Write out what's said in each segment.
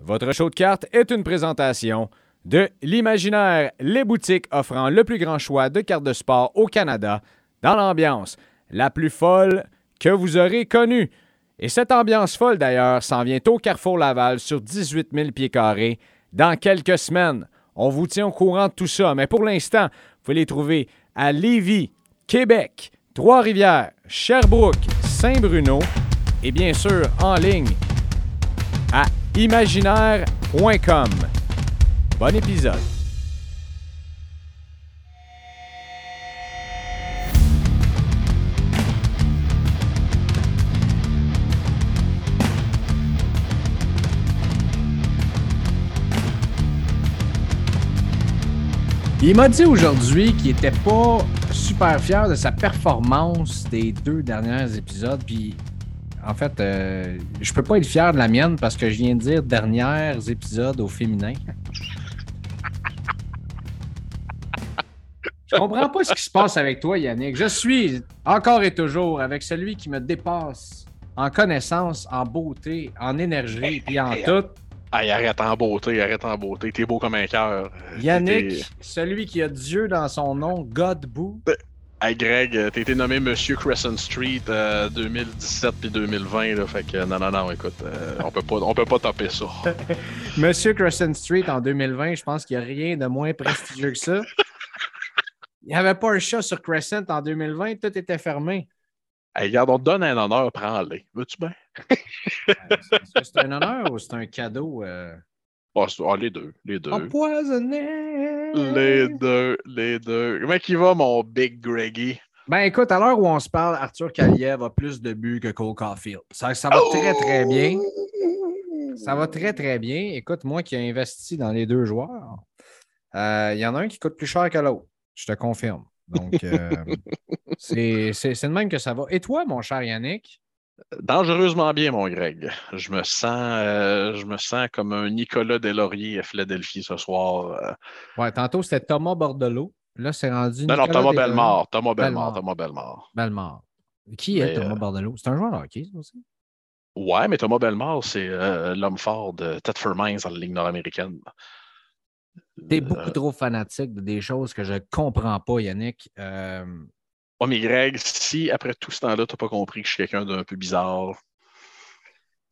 Votre show de cartes est une présentation de l'Imaginaire, les boutiques offrant le plus grand choix de cartes de sport au Canada, dans l'ambiance la plus folle que vous aurez connue. Et cette ambiance folle, d'ailleurs, s'en vient au Carrefour Laval sur 18 000 pieds carrés dans quelques semaines. On vous tient au courant de tout ça, mais pour l'instant, vous pouvez les trouver à Lévis, Québec, Trois-Rivières, Sherbrooke, Saint-Bruno et bien sûr en ligne à imaginaire.com. Bon épisode. Il m'a dit aujourd'hui qu'il était pas super fier de sa performance des deux derniers épisodes. Puis, en fait, euh, je peux pas être fier de la mienne parce que je viens de dire derniers épisodes au féminin. Je comprends pas ce qui se passe avec toi, Yannick. Je suis encore et toujours avec celui qui me dépasse en connaissance, en beauté, en énergie, puis en tout. Hey, arrête en beauté, arrête en beauté. T'es beau comme un cœur. Yannick, celui qui a Dieu dans son nom, Godbout. Hey Greg, t'as été nommé Monsieur Crescent Street euh, 2017 puis 2020, là, fait que non, non, non, écoute, euh, on peut pas, on peut pas taper ça. Monsieur Crescent Street en 2020, je pense qu'il n'y a rien de moins prestigieux que ça. Il n'y avait pas un chat sur Crescent en 2020, tout était fermé. Hey, regarde, on te donne un honneur, prends-le. Veux-tu bien? Est-ce que c'est un honneur ou c'est un cadeau? euh, Oh, oh, les deux, les deux. Empoisonné! Les deux, les deux. Comment il va, mon Big Greggy? Ben écoute, à l'heure où on se parle, Arthur Kaliev a plus de buts que Cole Caulfield. Ça, ça va très, très bien. Ça va très, très bien. Écoute, moi qui ai investi dans les deux joueurs, euh, il y en a un qui coûte plus cher que l'autre. Je te confirme. Donc, euh, c'est c'est- c'est de même que ça va. Et toi, mon cher Yannick? Dangereusement bien, mon Greg. Je me sens, euh, je me sens comme un Nicolas Delaurier à Philadelphie ce soir. euh. Ouais, tantôt, c'était Thomas Bordelot. Là, c'est rendu. Non, non, Thomas. Bellemare. Thomas Bellemare. Thomas Bellemare. Bellemare. Qui est Mais, Thomas euh, Bordelot? C'est un joueur de hockey, ça aussi? Ouais, mais Thomas Bellemare, c'est euh, l'homme fort de Thetford Mines dans la Ligue nord-américaine. T'es Euh, beaucoup trop fanatique de des choses que je comprends pas, Yannick. Euh, Ouais, mais Greg, si après tout ce temps-là, tu n'as pas compris que je suis quelqu'un d'un peu bizarre,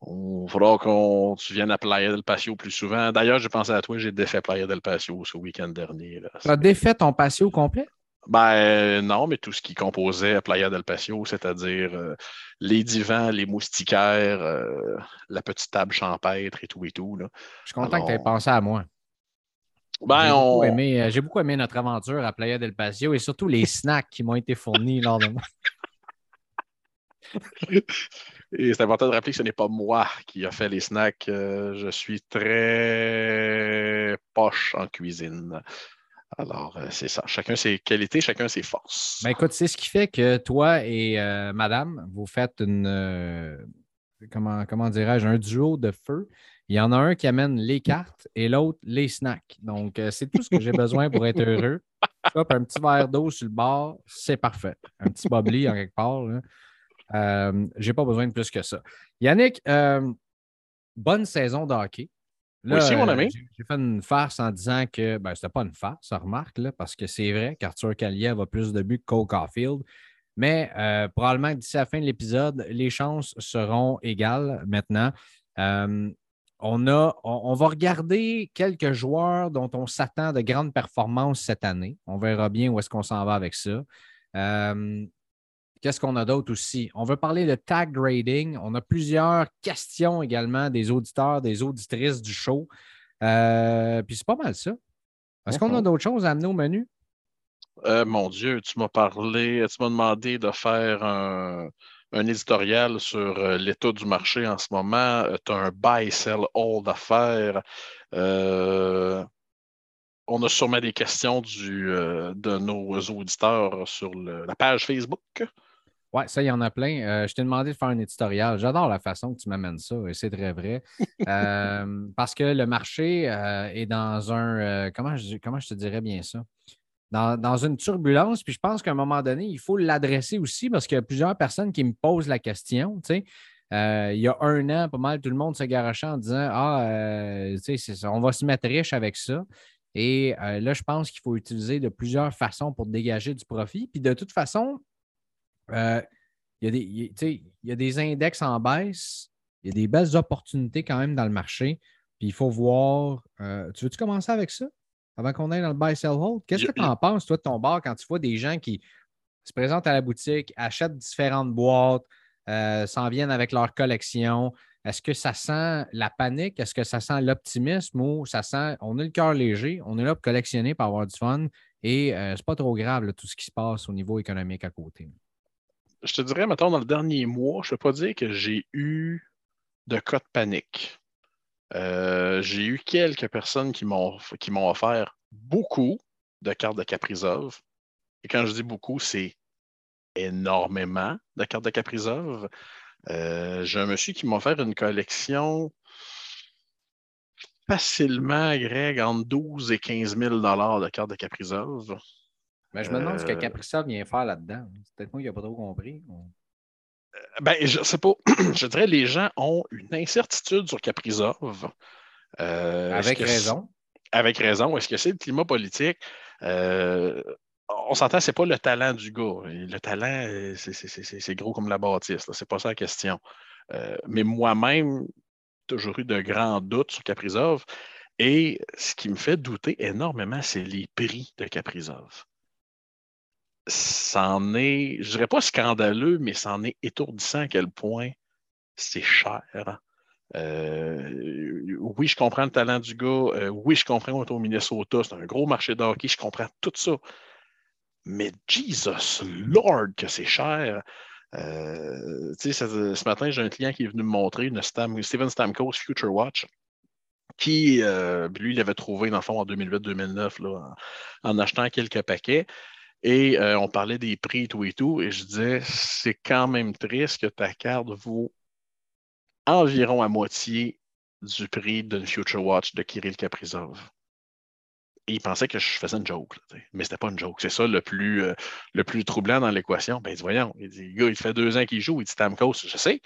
il faudra qu'on tu viennes à Playa del Patio plus souvent. D'ailleurs, j'ai pensé à toi, j'ai défait Playa del Patio ce week-end dernier. Tu as défait ton patio complet? Ben non, mais tout ce qui composait Playa del Patio, c'est-à-dire euh, les divans, les moustiquaires, euh, la petite table champêtre et tout et tout. Là. Je suis content Alors, que tu aies pensé à moi. Ben, J'ai beaucoup, on... aimé, euh, j'ai beaucoup aimé notre aventure à Playa del Patio et surtout les snacks qui m'ont été fournis lors de Et c'est important de rappeler que ce n'est pas moi qui a fait les snacks. Euh, je suis très poche en cuisine. Alors, euh, c'est ça. Chacun ses qualités, chacun ses forces. Ben écoute, c'est ce qui fait que toi et euh, madame, vous faites une. comment comment dirais-je, un duo de feu. Il y en a un qui amène les cartes et l'autre les snacks. Donc, euh, c'est tout ce que j'ai besoin pour être heureux. Hop, un petit verre d'eau sur le bord, c'est parfait. Un petit bubbly en quelque part. là. Euh, j'ai pas besoin de plus que ça. Yannick, euh, bonne saison de hockey. Moi aussi, mon ami. j'ai- fait une farce en disant que, ben, c'était pas une farce, remarque, là, parce que c'est vrai qu'Arthur Kaliev a plus de buts que Cole Caulfield. Mais euh, probablement d'ici la fin de l'épisode, les chances seront égales maintenant. Euh, on, a, on, on va regarder quelques joueurs dont on s'attend de grandes performances cette année. On verra bien où est-ce qu'on s'en va avec ça. Euh, Qu'est-ce qu'on a d'autre aussi? On veut parler de tag grading. On a plusieurs questions également des auditeurs, des auditrices du show. Euh, puis c'est pas mal ça. Est-ce qu'on a Mhm. d'autres choses à amener au menu? Euh, mon Dieu, tu m'as parlé, tu m'as demandé de faire un, un éditorial sur euh, l'état du marché en ce moment. tu as un buy, sell, hold à faire. Euh, on a sûrement des questions du, euh, de nos auditeurs sur le- la page Facebook. Oui, ça, il y en a plein. Euh, je t'ai demandé de faire un éditorial. J'adore la façon que tu m'amènes ça, et c'est très vrai. Euh, parce que le marché euh, est dans un. euh, comment, je, comment je te dirais bien ça? Dans, une turbulence, puis je pense qu'à un moment donné, il faut l'adresser aussi parce qu'il y a plusieurs personnes qui me posent la question. tu sais. il y a un an, pas mal, tout le monde se garochait en disant Ah, on va se mettre riche avec ça. Et là, je pense qu'il faut utiliser de plusieurs façons pour dégager du profit. Puis de toute façon, il y, a des, il y a des index en baisse, il y a des belles opportunités quand même dans le marché. Puis il faut voir. tu veux-tu commencer avec ça? Avant qu'on aille dans le buy sell hold. Qu'est-ce que tu en penses, toi, de ton bar, quand tu vois des gens qui se présentent à la boutique, achètent différentes boîtes, euh, s'en viennent avec leur collection? Est-ce que ça sent la panique? Est-ce que ça sent l'optimisme ou ça sent on a le cœur léger, on est là pour collectionner, pour avoir du fun et euh, c'est pas trop grave tout ce qui se passe au niveau économique à côté? Je te dirais, mettons, dans le dernier mois, je ne peux pas dire que j'ai eu de cas de panique. Euh, j'ai eu quelques personnes qui m'ont, offert beaucoup de cartes de Caprizov. Et quand je dis beaucoup, c'est énormément de cartes de Caprizov. Euh, j'ai un monsieur qui m'a offert une collection facilement, Greg, entre 12 et 15 000 de cartes de Caprizov. Mais je me demande ce que euh, Caprizov vient faire là-dedans. C'est peut-être moi qui n'ai pas trop compris. Ben, je sais pas. je dirais les gens ont une incertitude sur Caprizov. Euh, avec raison. Avec raison. Est-ce que c'est le climat politique? Euh, on s'entend, c'est pas le talent du gars. Le talent, euh, c'est gros comme la bâtisse. C'est pas ça la question. mais moi-même, toujours eu de grands doutes sur Caprizov. Et ce qui me fait douter énormément, c'est les prix de Caprizov c'en est, je dirais pas scandaleux, mais c'en est étourdissant à quel point c'est cher. Euh, oui, je comprends le talent du gars. Euh, oui, je comprends qu'on est au Minnesota. C'est un gros marché de hockey. Je comprends tout ça. Mais Jesus Lord, que c'est cher. Euh, ce, ce, matin, j'ai un client qui est venu me montrer une Steven Stamkos Future Watch qui, lui, il avait trouvé, dans le fond, en 2008-2009, en, en, achetant quelques paquets. Et euh, on parlait des prix et tout et tout. Et je disais, c'est quand même triste que ta carte vaut environ à moitié du prix d'une Future Watch de Kirill Kaprizov. Et il pensait que je faisais une joke. Là, mais c'était pas une joke. C'est ça le plus, euh, le plus troublant dans l'équation. Ben, il dit, voyons, il dit, gars, il fait deux ans qu'il joue. Il dit, Tamkos, je sais,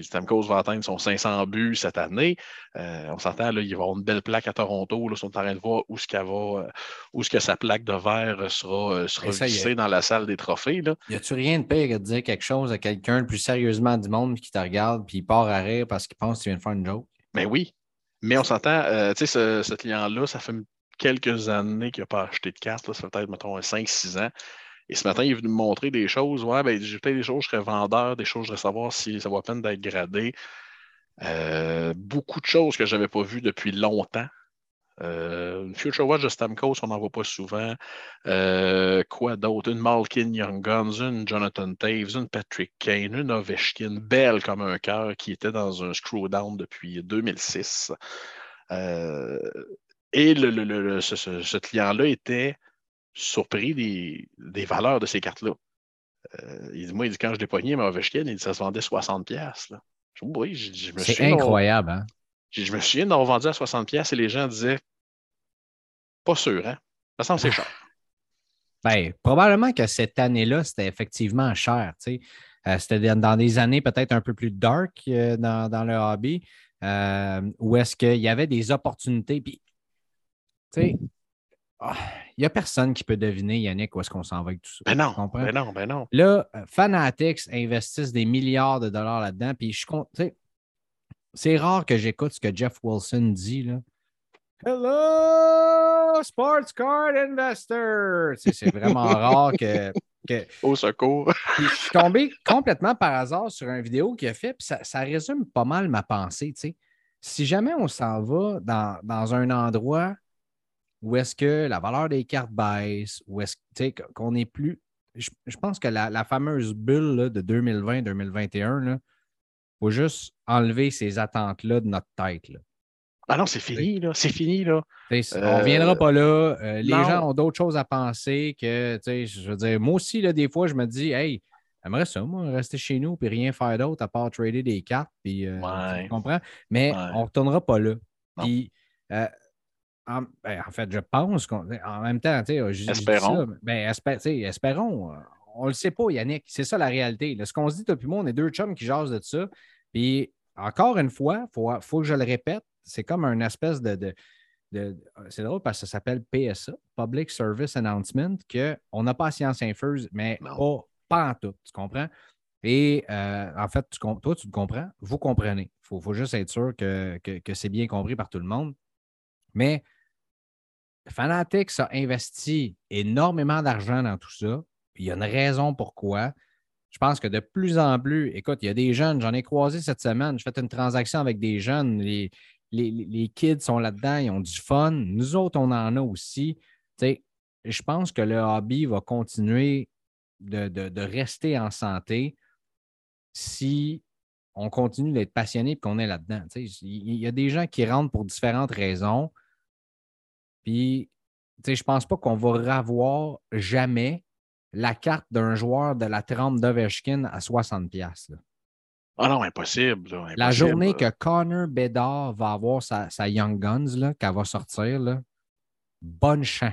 Stamkos va atteindre son 500 buts cette année. Euh, on s'entend, il va avoir une belle plaque à Toronto. Là, on est de voir où, ce va, euh, où ce que sa plaque de verre sera, euh, sera vissée dans la salle des trophées. Là. Y a-tu rien de pire que de dire quelque chose à quelqu'un le plus sérieusement du monde qui te regarde puis il part à rire parce qu'il pense que tu viens de faire une joke? Ben oui. Mais on s'entend, tu sais, ce, ce client-là, ça fait quelques années qu'il n'a pas acheté de carte. ça fait peut-être, mettons, 5-6 ans. Et ce matin, il est venu me montrer des choses. Ouais, ben, j'ai peut-être des choses, je serais vendeur, des choses, je voudrais savoir si ça vaut la peine d'être gradé. Euh, beaucoup de choses que je n'avais pas vues depuis longtemps. Euh, Future Watch de Stamkos, on n'en voit pas souvent. Euh, quoi d'autre? Une Malkin Young Guns, une Jonathan Taves, une Patrick Kane, une Ovechkin, belle comme un cœur, qui était dans un screwdown depuis 2006. et le, ce client-là était surpris des, valeurs de ces cartes-là. Euh, il dit, moi, il dit, quand je l'ai pogné, ma Ovechkin, il dit, ça se vendait 60$. Là. Oui, je, me C'est incroyable, hein? Je, me souviens d'avoir vendu à 60$ et les gens disaient, pas sûr, hein? Ça semble c'est cher. Ben, probablement que cette année-là, c'était effectivement cher. Euh, c'était dans des années peut-être un peu plus dark euh, dans, le hobby, où est-ce qu'il y avait des opportunités. Puis, tu sais, il ah, n'y a personne qui peut deviner, Yannick, où est-ce qu'on s'en va avec tout ça. Ben non, ben non, ben non. Là, euh, Fanatics investissent des milliards de dollars là-dedans, puis je compte, c'est rare que j'écoute ce que Jeff Wilson dit, là. Hello, sports card investor! C'est vraiment rare que, Au secours! je suis tombé complètement par hasard sur une vidéo qu'il a fait, puis ça, résume pas mal ma pensée, Si jamais on s'en va dans, dans un endroit ou est-ce que la valeur des cartes baisse? Ou est-ce qu'on n'est plus. Je, pense que la, fameuse bulle de 2020-2021, il faut juste enlever ces attentes-là de notre tête. Là. Ah non, c'est fini, là. C'est fini, là. On ne viendra pas là. Euh, les gens ont d'autres choses à penser que, je veux dire, moi aussi, là, des fois, je me dis, hey, j'aimerais ça, moi, rester chez nous et rien faire d'autre à part trader des cartes. Puis, euh, tu comprends? Mais on ne retournera pas là. Puis, euh, ben, en, fait, je pense qu'en même temps, espérons. ben, espérons. On ne le sait pas, Yannick. C'est ça la réalité. ce qu'on se dit depuis moi, on est deux chums qui jasent de ça. Puis, encore une fois, il faut, que je le répète, c'est comme un espèce de. c'est drôle parce que ça s'appelle PSA, Public Service Announcement, qu'on n'a pas science infuse, mais pas, pas en tout. Tu comprends? Et euh, en fait, toi, tu le comprends, vous comprenez. Il faut, juste être sûr que, c'est bien compris par tout le monde. Mais Fanatics a investi énormément d'argent dans tout ça. il y a une raison pourquoi. Je pense que de plus en plus, écoute, il y a des jeunes, j'en ai croisé cette semaine, je fais une transaction avec des jeunes, les, les, kids sont là-dedans, ils ont du fun. Nous autres, on en a aussi. je pense que le hobby va continuer de rester en santé si on continue d'être passionné et qu'on est là-dedans. Il y a des gens qui rentrent pour différentes raisons. Puis, je ne pense pas qu'on va revoir jamais la carte d'un joueur de la trempe d'Ovechkin à 60$. Ah non, impossible, La journée que Connor Bedard va avoir sa, Young Guns, qu'elle va sortir, là, bonne chance.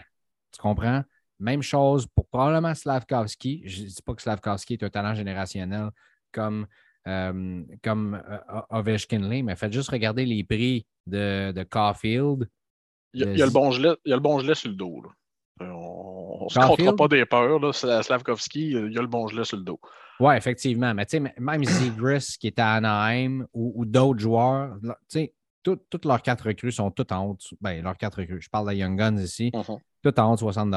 Tu comprends? Même chose pour probablement Slavkovski. Je ne dis pas que Slavkovski est un talent générationnel, comme, euh, comme euh, Ovechkin mais faites juste regarder les prix de, de Caulfield. Il y, a, le bon gelé, il y a le bon gelé sur le dos. On ne se comptera pas des peurs. Là. Slavkovski, il y a le bon gelé sur le dos. Oui, effectivement. Mais tu sais, même Zegris qui est à Anaheim ou, d'autres joueurs, tu sais, toutes leurs quatre recrues sont toutes en haut. Ben, leurs quatre recrues. Je parle de Young Guns ici. Uh-huh. Toutes en haut de 60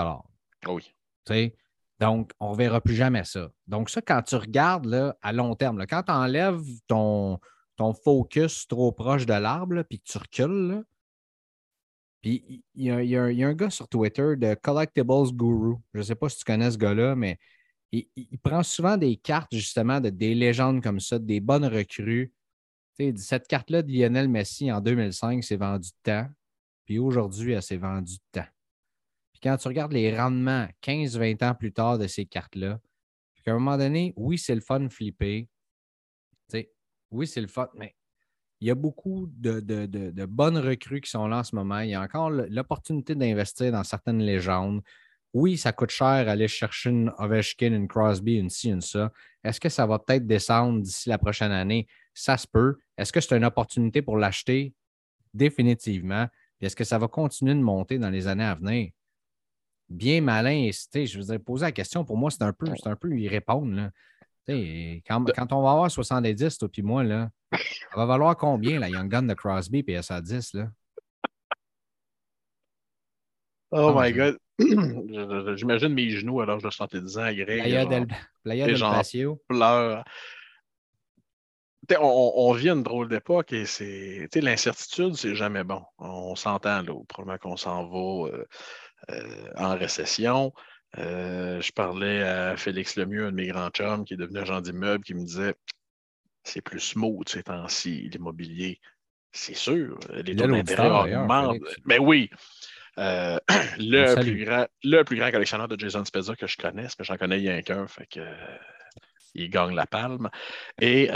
Oui. Tu sais, donc, on ne verra plus jamais ça. Donc, ça, quand tu regardes là, à long terme, quand tu enlèves ton, ton focus trop proche de l'arbre, puis que tu recules, puis il y, a un gars sur Twitter de Collectibles Guru. Je ne sais pas si tu connais ce gars-là, mais il, prend souvent des cartes, justement, de des légendes comme ça, des bonnes recrues. cette carte-là de Lionel Messi en 2005 s'est vendue de temps. Puis aujourd'hui, elle s'est vendue de temps quand tu regardes les rendements 15-20 ans plus tard de ces cartes-là, à un moment donné, oui, c'est le fun flipper. oui, c'est le fun, mais il y a beaucoup de, bonnes recrues qui sont là en ce moment. Il y a encore l'opportunité d'investir dans certaines légendes. Oui, ça coûte cher aller chercher une Ovechkin, une Crosby, une ci, une ça. Est-ce que ça va peut-être descendre d'ici la prochaine année? Ça se peut. Est-ce que c'est une opportunité pour l'acheter? Définitivement. Est-ce que ça va continuer de monter dans les années à venir? bien malin. Je vous ai posé la question, pour moi, c'est un peu, un peu y répondre. Quand, quand, on va avoir 70, toi puis moi, là, ça va valoir combien la Young Gun de Crosby et SA10? Là? Oh my God. J'imagine mes genoux à l'âge de 70 ans, Greg. Playa del, Playa del Patio. Pleure. On, on, vit une drôle d'époque et c'est l'incertitude, c'est jamais bon. On s'entend là. Probablement qu'on s'en va. Euh, euh, en récession. Euh, je parlais à Félix Lemieux, un de mes grands chums, qui est devenu agent d'immeuble, qui me disait c'est plus smooth ces temps-ci, l'immobilier. C'est sûr, les taux d'intérêt augmentent. Mais oui, euh, le, plus grand, le plus grand collectionneur de Jason Spezza que je connaisse, mais j'en connais rien qu'un, fait que il gagne la palme. Et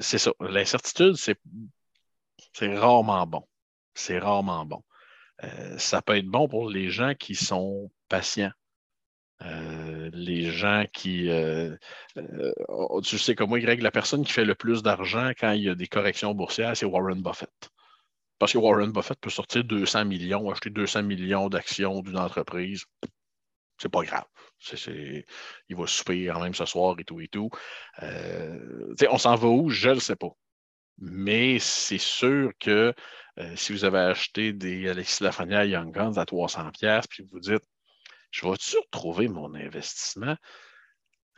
c'est ça, l'incertitude, c'est rarement bon. C'est rarement bon. Euh, ça peut être bon pour les gens qui sont patients. Euh, les gens qui. Euh, tu sais comme moi, Greg, la personne qui fait le plus d'argent quand il y a des corrections boursières, c'est Warren Buffett. Parce que Warren Buffett peut sortir 200 millions, acheter 200 millions d'actions d'une entreprise. C'est pas grave. il va souper quand même ce soir et tout et tout. on s'en va où? Je ne sais pas. Mais c'est sûr que euh, si vous avez acheté des Alexis Lafrenière Young Guns à 300$, puis vous dites, je vais-tu retrouver mon investissement?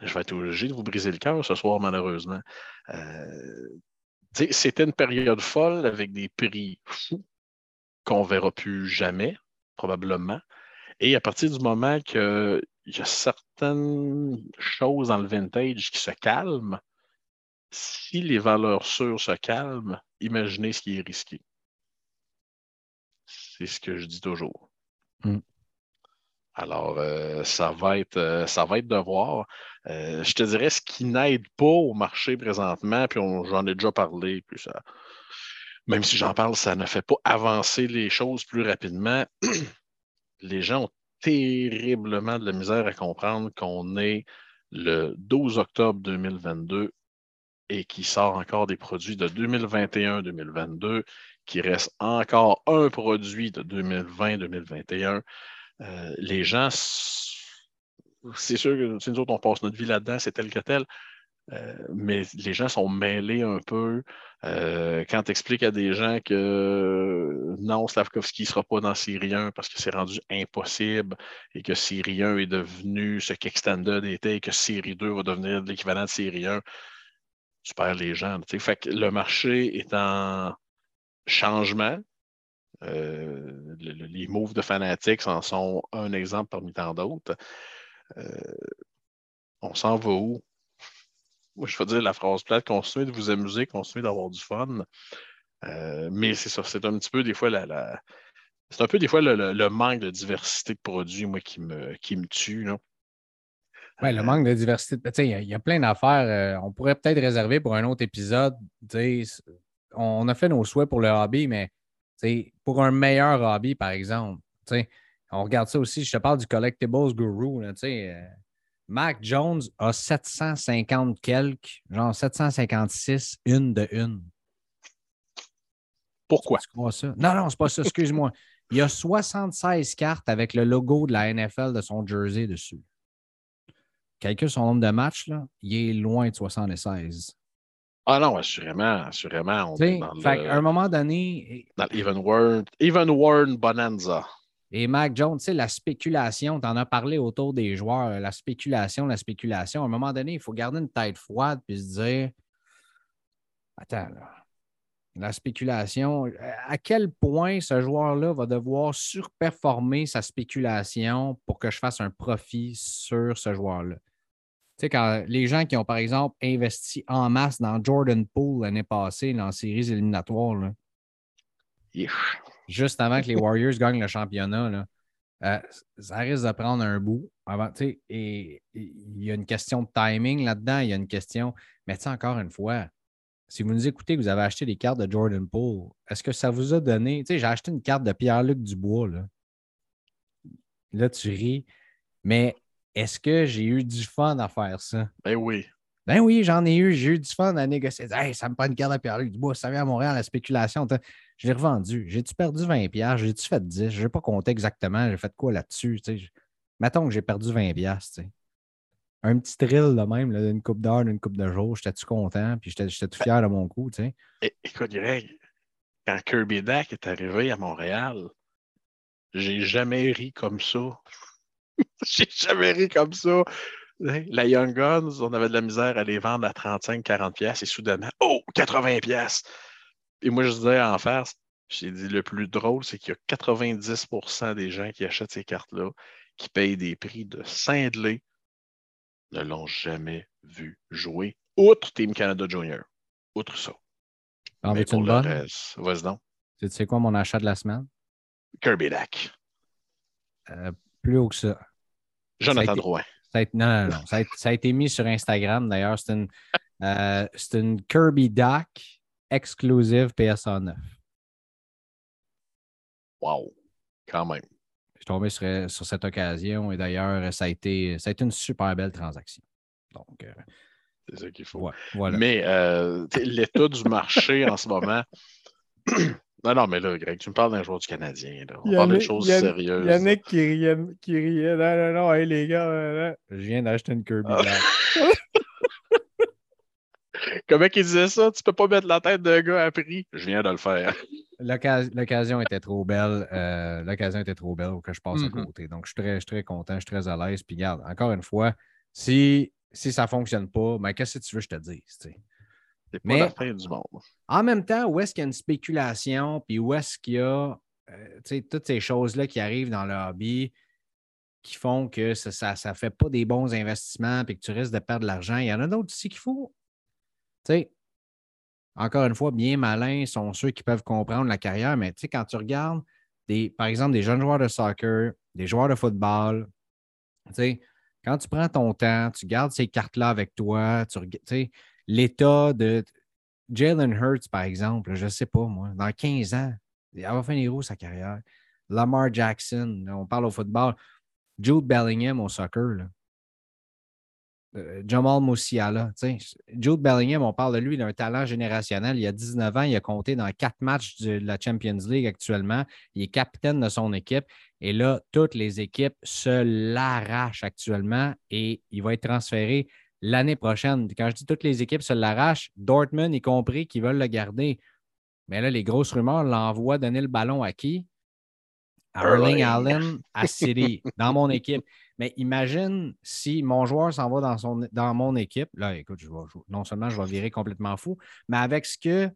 Je vais être obligé de vous briser le cœur ce soir, malheureusement. Euh, c'était une période folle avec des prix fous qu'on ne verra plus jamais, probablement. Et à partir du moment qu'il y a certaines choses dans le vintage qui se calment, si les valeurs sûres se calment, imaginez ce qui est risqué. C'est ce que je dis toujours. Mm. Alors, euh, ça, va être, euh, ça va être de voir. Euh, je te dirais ce qui n'aide pas au marché présentement, puis j'en ai déjà parlé, puis ça, même si j'en parle, ça ne fait pas avancer les choses plus rapidement. les gens ont terriblement de la misère à comprendre qu'on est le 12 octobre 2022 et qui sort encore des produits de 2021-2022, qui reste encore un produit de 2020-2021, euh, les gens, c'est sûr que nous autres, on passe notre vie là-dedans, c'est tel que tel. Euh, mais les gens sont mêlés un peu. Euh, quand tu expliques à des gens que non, Slavkovski ne sera pas dans Syrien parce que c'est rendu impossible et que Syrien est devenu ce qu'Extended était et que Syrie 2 va devenir l'équivalent de Syrien, tu perds les gens. Le marché est en changement. Euh, les moves de fanatiques en sont un exemple parmi tant d'autres. on s'en va où? moi, je veux dire la phrase plate, continuez de vous amuser, continuez d'avoir du fun. Euh, mais c'est ça, c'est un petit peu des fois la, c'est un peu des fois le, manque de diversité de produits, moi, qui me, qui me tue. Oui, le euh, manque de diversité. Il y, y, a plein d'affaires. Euh, on pourrait peut-être réserver pour un autre épisode. On a fait nos souhaits pour le hobby, mais pour un meilleur hobby, par exemple, on regarde ça aussi. Je te parle du Collectibles Guru. Là, Mac Jones a 750 quelques, genre 756, une de une. Pourquoi? ça? Non, non, c'est pas ça, excuse-moi. Il y a 76 cartes avec le logo de la NFL de son jersey dessus. Calcule son nombre de matchs, là, il est loin de 76. Ah non, assurément, assurément. On est dans à un moment donné. Dans l'Even Warren, Even Warren Bonanza. Et Mac Jones, tu sais, la spéculation, tu en as parlé autour des joueurs, la spéculation, la spéculation. À un moment donné, il faut garder une tête froide puis se dire Attends, là, la spéculation, à quel point ce joueur-là va devoir surperformer sa spéculation pour que je fasse un profit sur ce joueur-là? Tu sais, quand les gens qui ont, par exemple, investi en masse dans Jordan Poole l'année passée, dans les séries éliminatoires, là, juste avant que les Warriors gagnent le championnat, euh, ça risque de prendre un bout. Avant, et il y a une question de timing là-dedans, il y a une question. Mais encore une fois, si vous nous écoutez, vous avez acheté des cartes de Jordan Poole, est-ce que ça vous a donné. Tu sais, j'ai acheté une carte de Pierre-Luc Dubois. Là. là, tu ris. Mais est-ce que j'ai eu du fun à faire ça? Ben oui. Ben oui, j'en ai eu. J'ai eu du fun à négocier. Hey, ça me prend une carte de Pierre-Luc Dubois. Ça vient à Montréal, la spéculation. Je l'ai revendu. J'ai-tu perdu 20$? J'ai-tu fait 10$? Je n'ai pas compté exactement. J'ai fait quoi là-dessus? Mettons que j'ai perdu 20$. Un petit thrill de même, d'une coupe d'heure, d'une coupe de jour. J'étais-tu content? Puis j'étais tout fier de mon coup. T'sais. Écoute, Greg, quand Kirby Dack est arrivé à Montréal, j'ai jamais ri comme ça. j'ai jamais ri comme ça. La Young Guns, on avait de la misère à les vendre à 35-40$ et soudainement, oh, 80$! Et moi, je disais en face, j'ai dit le plus drôle, c'est qu'il y a 90% des gens qui achètent ces cartes-là, qui payent des prix de cinglés, ne l'ont jamais vu jouer, outre Team Canada Junior. Outre ça. En Mais pour le reste, vas-y donc. Tu sais quoi mon achat de la semaine? Kirby Dack. Euh, plus haut que ça. Jonathan Drouin. non, non, non. Ça a, été mis sur Instagram d'ailleurs. C'est une, euh, une Kirby Dack exclusive PSA 9. Wow, quand même. Je suis tombé sur, cette occasion et d'ailleurs, ça, a été, ça a été une super belle transaction. Donc, euh, c'est ça qu'il faut. Mais euh, l'état du marché en ce moment. non, non, mais là, Greg, tu me parles d'un joueur du Canadien. On parle de choses sérieuses. Yannick qui riait, qui riait. Non, non, non, hey, les gars, je viens d'acheter une Kirby. Ah. Comment il disait ça? Tu peux pas mettre la tête d'un gars à prix. Je viens de le faire. L'occasion était trop belle. Euh, l'occasion était trop belle que je passe à mm-hmm. côté. Donc, je suis très, très content, je suis très à l'aise. Puis, regarde, encore une fois, si, si ça ne fonctionne pas, ben, qu'est-ce que tu veux que je te dise? C'est pas Mais, la fin du monde. En même temps, où est-ce qu'il y a une spéculation, puis où est-ce qu'il y a euh, toutes ces choses-là qui arrivent dans le hobby qui font que ça ne fait pas des bons investissements puis que tu risques de perdre de l'argent? Il y en a d'autres aussi qu'il faut encore une fois, bien malins sont ceux qui peuvent comprendre la carrière, mais quand tu regardes, des, par exemple, des jeunes joueurs de soccer, des joueurs de football, quand tu prends ton temps, tu gardes ces cartes-là avec toi, tu sais, l'état de Jalen Hurts, par exemple, je ne sais pas, moi, dans 15 ans, il va finir où sa carrière? Lamar Jackson, on parle au football. Jude Bellingham au soccer. Là. euh, Jamal Musiala. Jude Bellingham, on parle de lui d'un talent générationnel. Il a 19 ans, il a compté dans quatre matchs de la Champions League actuellement. Il est capitaine de son équipe. Et là, toutes les équipes se l'arrachent actuellement et il va être transféré l'année prochaine. Quand je dis toutes les équipes se l'arrachent, Dortmund y compris, qui veulent le garder. Mais là, les grosses rumeurs l'envoient donner le ballon à qui? À Erling Allen, à City, dans mon équipe. Mais imagine si mon joueur s'en va dans, son, dans mon équipe. Là, écoute, je non seulement je vais virer complètement fou, mais avec ce que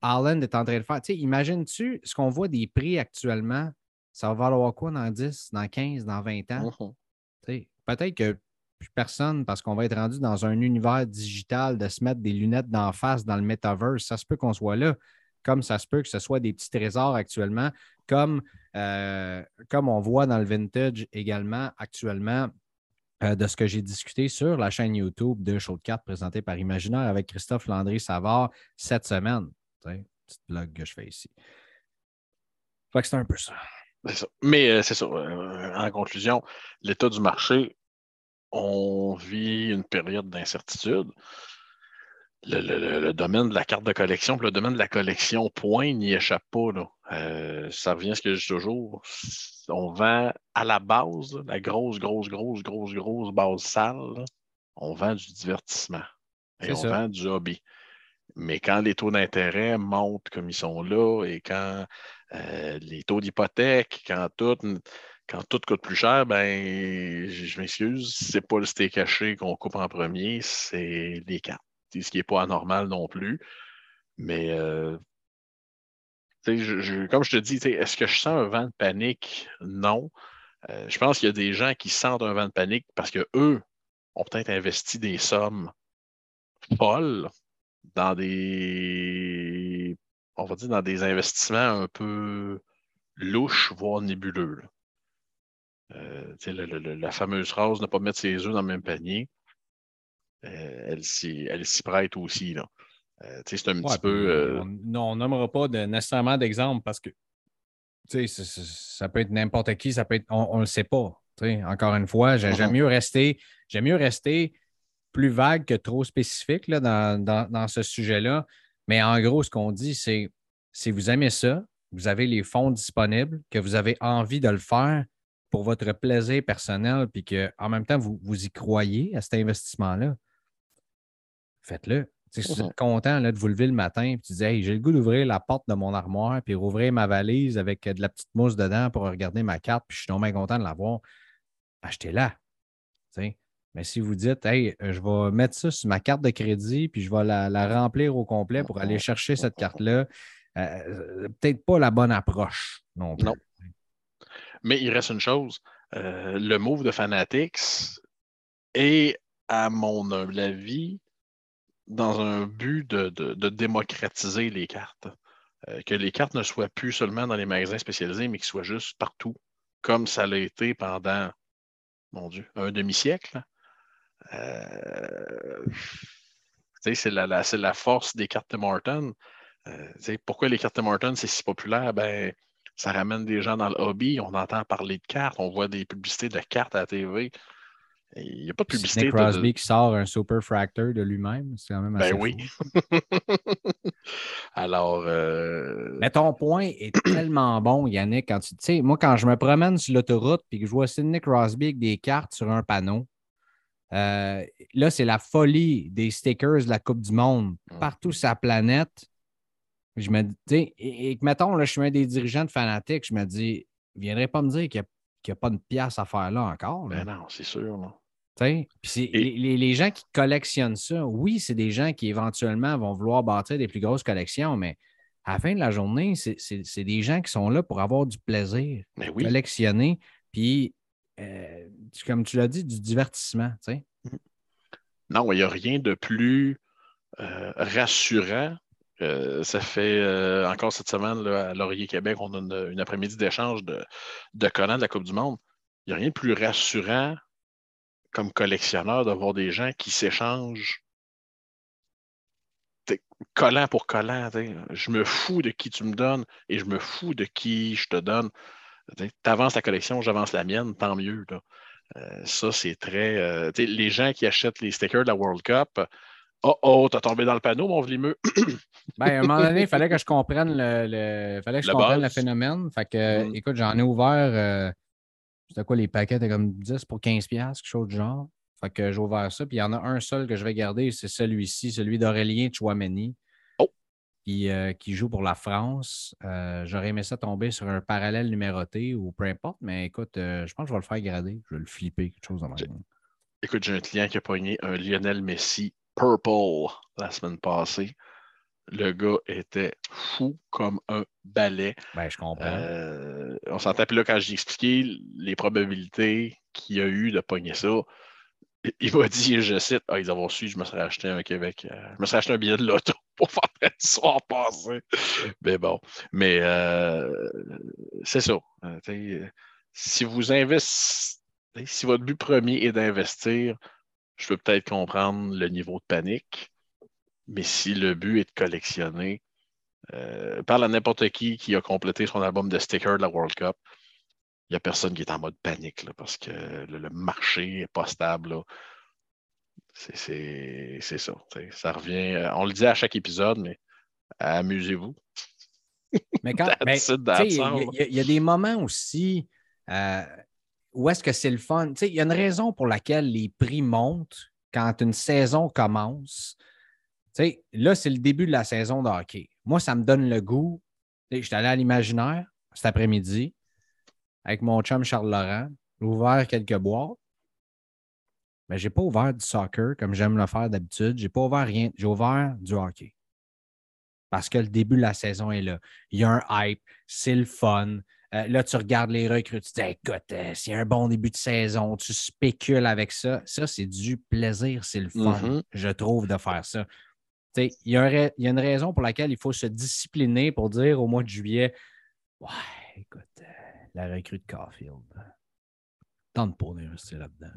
Allen est en train de faire. Imagines-tu ce qu'on voit des prix actuellement? Ça va valoir quoi dans 10, dans 15, dans 20 ans? Uh-huh. Peut-être que plus personne, parce qu'on va être rendu dans un univers digital, de se mettre des lunettes d'en face dans le metaverse. Ça se peut qu'on soit là, comme ça se peut que ce soit des petits trésors actuellement, comme, euh, comme on voit dans le vintage également actuellement. Euh, de ce que j'ai discuté sur la chaîne YouTube de Show de cartes présentée par Imaginaire avec Christophe Landry Savard cette semaine. Petite blog que je fais ici. Fait que c'est un peu ça. Mais euh, c'est ça. en conclusion, l'état du marché, on vit une période d'incertitude. Le, domaine de la carte de collection, le domaine de la collection point n'y échappe pas. Euh, ça revient à ce que je dis toujours. On vend à la base, la grosse, grosse, grosse, grosse, grosse base sale, on vend du divertissement. Et on vend du hobby. Mais quand les taux d'intérêt montent comme ils sont là et quand euh, les taux d'hypothèque, quand tout, quand tout coûte plus cher, ben, je m'excuse, c'est pas le steak caché qu'on coupe en premier, c'est les cartes. Ce qui n'est pas anormal non plus. Mais euh, comme je te dis, est-ce que je sens un vent de panique? Non. Euh, je pense qu'il y a des gens qui sentent un vent de panique parce qu'eux ont peut-être investi des sommes folles dans des on va dire dans des investissements un peu louches, voire nébuleux. Euh, la fameuse phrase ne pas mettre ses œufs dans le même panier, euh, elle s'y prête aussi. Là. Euh, c'est un petit peu. Non, on nommera pas de, nécessairement d'exemple parce que ça peut être n'importe qui, ça peut être. On ne le sait pas. Encore une fois, j'aime uh-huh. mieux rester. J'aime mieux rester plus vague que trop spécifique là, dans, dans, ce sujet-là. Mais en gros, ce qu'on dit, c'est si vous aimez ça, vous avez les fonds disponibles, que vous avez envie de le faire, pour votre plaisir personnel, puis qu'en même temps, vous, vous y croyez à cet investissement-là, faites-le. Si vous êtes content de vous lever le matin et tu dis Hey, j'ai le goût d'ouvrir la porte de mon armoire puis rouvrir ma valise avec de la petite mousse dedans pour regarder ma carte, puis je suis tellement content de l'avoir, achetez-la. Mais si vous dites Hey, je vais mettre ça sur ma carte de crédit, puis je vais la, remplir au complet pour aller chercher cette carte-là, euh, peut-être pas la bonne approche non plus. Mais il reste une chose. Euh, le move de Fanatics est, à mon avis, dans un but de, démocratiser les cartes. Euh, que les cartes ne soient plus seulement dans les magasins spécialisés, mais qu'ils soient juste partout, comme ça l'a été pendant, mon Dieu, un demi-siècle. Euh, c'est la, la, force des cartes de Morton. pourquoi les cartes de Morton, c'est si populaire? Ben, ça ramène des gens dans le hobby. On entend parler de cartes, on voit des publicités de cartes à la TV. Il n'y a pas de publicité. Nick Crosby qui sort un Super Fractor de lui-même. C'est quand même ben assez Ben oui. Alors. Euh, Mais ton point est tellement bon, Yannick. Quand tu sais, moi, quand je me promène sur l'autoroute et que je vois Sidney Crosby avec des cartes sur un panneau, euh, là, c'est la folie des stickers de la Coupe du Monde. Mm. Partout sur la planète, je me dis, et, que mettons, là, je suis un des dirigeants de Fanatics, je me dis, ne viendrait pas me dire qu'il n'y a, pas de pièce à faire là encore. Ben non, c'est sûr. Non. Puis les, les, gens qui collectionnent ça, oui, c'est des gens qui éventuellement vont vouloir bâtir des plus grosses collections, mais à la fin de la journée, c'est des gens qui sont là pour avoir du plaisir, ben collectionner, puis, euh, comme tu l'as dit, du divertissement. Mmh. Non, il n'y a rien de plus euh, rassurant euh, ça fait euh, encore cette semaine à Laurier Québec, on a une, après-midi d'échange de, de collants de la Coupe du Monde. Il n'y a rien de plus rassurant comme collectionneur d'avoir des gens qui s'échangent collant pour collant. Je me fous de qui tu me donnes et je me fous de qui je te donne. Tu avances ta collection, j'avance la mienne, tant mieux. Euh, ça, c'est très. Les gens qui achètent les stickers de la World Cup, oh oh, t'as tombé dans le panneau, mon vlimeux. ben, à un moment donné, il fallait que je comprenne le, fallait que je comprenne le phénomène. Fait que, mm. écoute, j'en ai ouvert. Euh, c'était quoi les paquets? C'était comme 10 pour 15$, quelque chose de genre. Fait que j'ai ouvert ça. Puis il y en a un seul que je vais garder, c'est celui-ci, celui d'Aurélien Chouameni. Euh, qui, joue pour la France. Euh, j'aurais aimé ça tomber sur un parallèle numéroté ou peu importe, mais écoute, euh, je pense que je vais le faire grader. Je vais le flipper, quelque chose de même. Écoute, j'ai un client qui a pogné un Lionel Messi Purple la semaine passée. Le gars était fou comme un balai. Ben, je comprends. on s'entend, puis là, quand j'ai expliqué les probabilités qu'il y a eu de pogner ça, il m'a dit, je cite, ah, ils ont su, je me serais acheté un Québec, je me serais acheté un billet de loto pour faire le soir passé. Mais bon, mais euh, c'est ça. Euh, si vous investissez, si votre but premier est d'investir, je peux peut-être comprendre le niveau de panique. Mais si le but est de collectionner, euh, parle à n'importe qui qui a complété son album de stickers de la World Cup. Il n'y a personne qui est en mode panique parce que le, marché n'est pas stable. C'est ça. Ça revient. Euh, on le dit à chaque épisode, mais amusez-vous. Mais quand. Il y, a des moments aussi euh, où est-ce que c'est le fun? Il y a une raison pour laquelle les prix montent quand une saison commence. là, c'est le début de la saison de hockey. Moi, ça me donne le goût. Je suis allé à l'imaginaire cet après-midi avec mon chum Charles Laurent. J'ai ouvert quelques boîtes mais je n'ai pas ouvert du soccer comme j'aime le faire d'habitude. Je n'ai pas ouvert rien. J'ai ouvert du hockey. Parce que le début de la saison est là. Il y a un hype, c'est le fun. Euh, là, tu regardes les recrues, tu te dis écoute, euh, c'est un bon début de saison, tu spécules avec ça. Ça, c'est du plaisir, c'est le fun, mm-hmm. je trouve, de faire ça. Il y, a une raison pour laquelle il faut se discipliner pour dire au mois de juillet Ouais, écoute, euh, la recrue de Caulfield, tente pas d'investir là-dedans.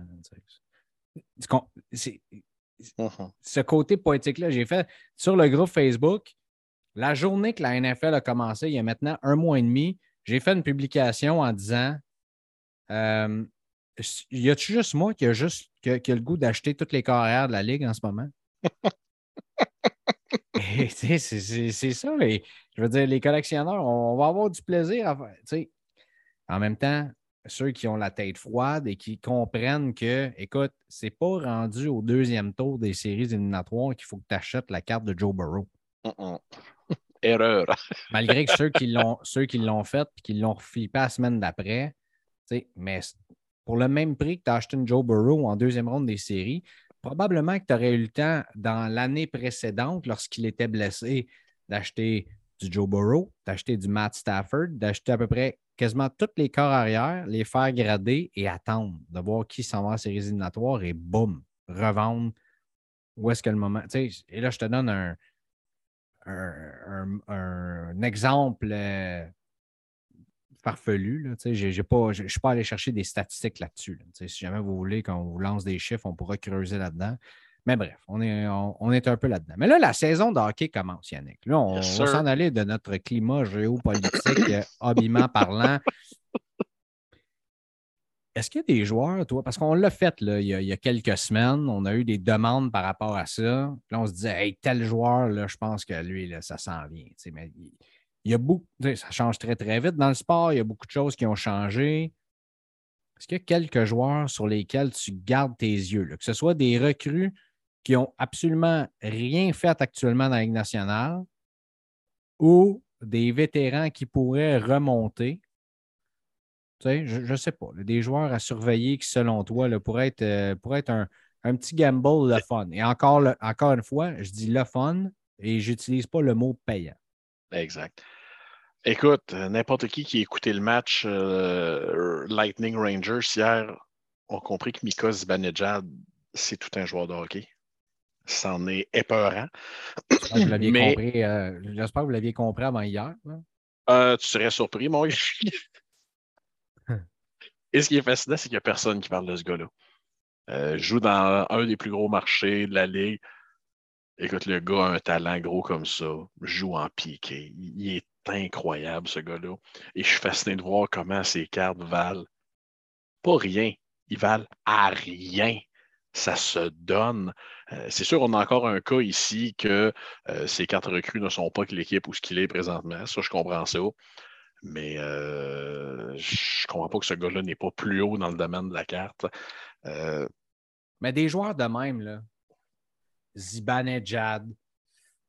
Uh-huh. Ce côté poétique-là, j'ai fait sur le groupe Facebook, la journée que la NFL a commencé, il y a maintenant un mois et demi, j'ai fait une publication en disant euh, Y a-tu juste moi qui a, juste, le goût d'acheter toutes les carrières de la Ligue en ce moment? c'est ça. je veux dire, les collectionneurs, on, va avoir du plaisir à faire. En même temps, ceux qui ont la tête froide et qui comprennent que, écoute, c'est pas rendu au deuxième tour des séries éliminatoires qu'il faut que tu achètes la carte de Joe Burrow. Erreur. Malgré que ceux qui l'ont, ceux qui l'ont fait et qui l'ont reflippé la semaine d'après, mais pour le même prix que tu as acheté une Joe Burrow en deuxième ronde des séries, probablement que tu aurais eu le temps dans l'année précédente, lorsqu'il était blessé, d'acheter du Joe Burrow, d'acheter du Matt Stafford, d'acheter à peu près quasiment tous les corps arrière, les faire grader et attendre de voir qui s'en va à ces éliminatoires et boum, revendre. Où est-ce que le moment. Et là, je te donne un, un, exemple euh, farfelu. je ne suis pas allé chercher des statistiques là-dessus. Si jamais vous voulez qu'on vous lance des chiffres, on pourra creuser là-dedans. Mais bref, on est, on, est un peu là-dedans. Mais là, la saison de hockey commence, Yannick. Là, on, va s'en aller de notre climat géopolitique, euh, habillement parlant. Est-ce qu'il y a des joueurs, toi, parce qu'on l'a fait là, il, y a, quelques semaines, on a eu des demandes par rapport à ça. Là, on se disait, hey, tel joueur, là, je pense que lui, ça s'en vient. Mais il, y a beaucoup, ça change très, très vite dans le sport. Il y a beaucoup de choses qui ont changé. Est-ce qu'il y a quelques joueurs sur lesquels tu gardes tes yeux, que ce soit des recrues qui n'ont absolument rien fait actuellement dans la Ligue nationale ou des vétérans qui pourraient remonter? Je ne sais pas. des joueurs à surveiller qui, selon toi, pourraient être, euh, être un, petit gamble le fun. Et encore, encore une fois, je dis le fun et je n'utilise pas le mot payant. Exact. Écoute, n'importe qui qui a écouté le match euh, Lightning Rangers hier a compris que Mika Zibanejad, c'est tout un joueur de hockey. C'en est épeurant. J'espère que vous l'aviez compris, euh, avant hier. Euh, tu serais surpris, mon. Et ce qui est fascinant, c'est qu'il n'y a personne qui parle de ce gars-là. Euh, joue dans un des plus gros marchés de la Ligue. Écoute, le gars a un talent gros comme ça, joue en piqué. Il est incroyable, ce gars-là. Et je suis fasciné de voir comment ses cartes valent pas rien. ils valent à rien. Ça se donne. Euh, c'est sûr, on a encore un cas ici que euh, ces quatre recrues ne sont pas que l'équipe où ce qu'il est présentement. Ça, je comprends ça. Mais euh, je ne comprends pas que ce gars-là n'est pas plus haut dans le domaine de la carte. Mais des joueurs de même, là. Zibanejad.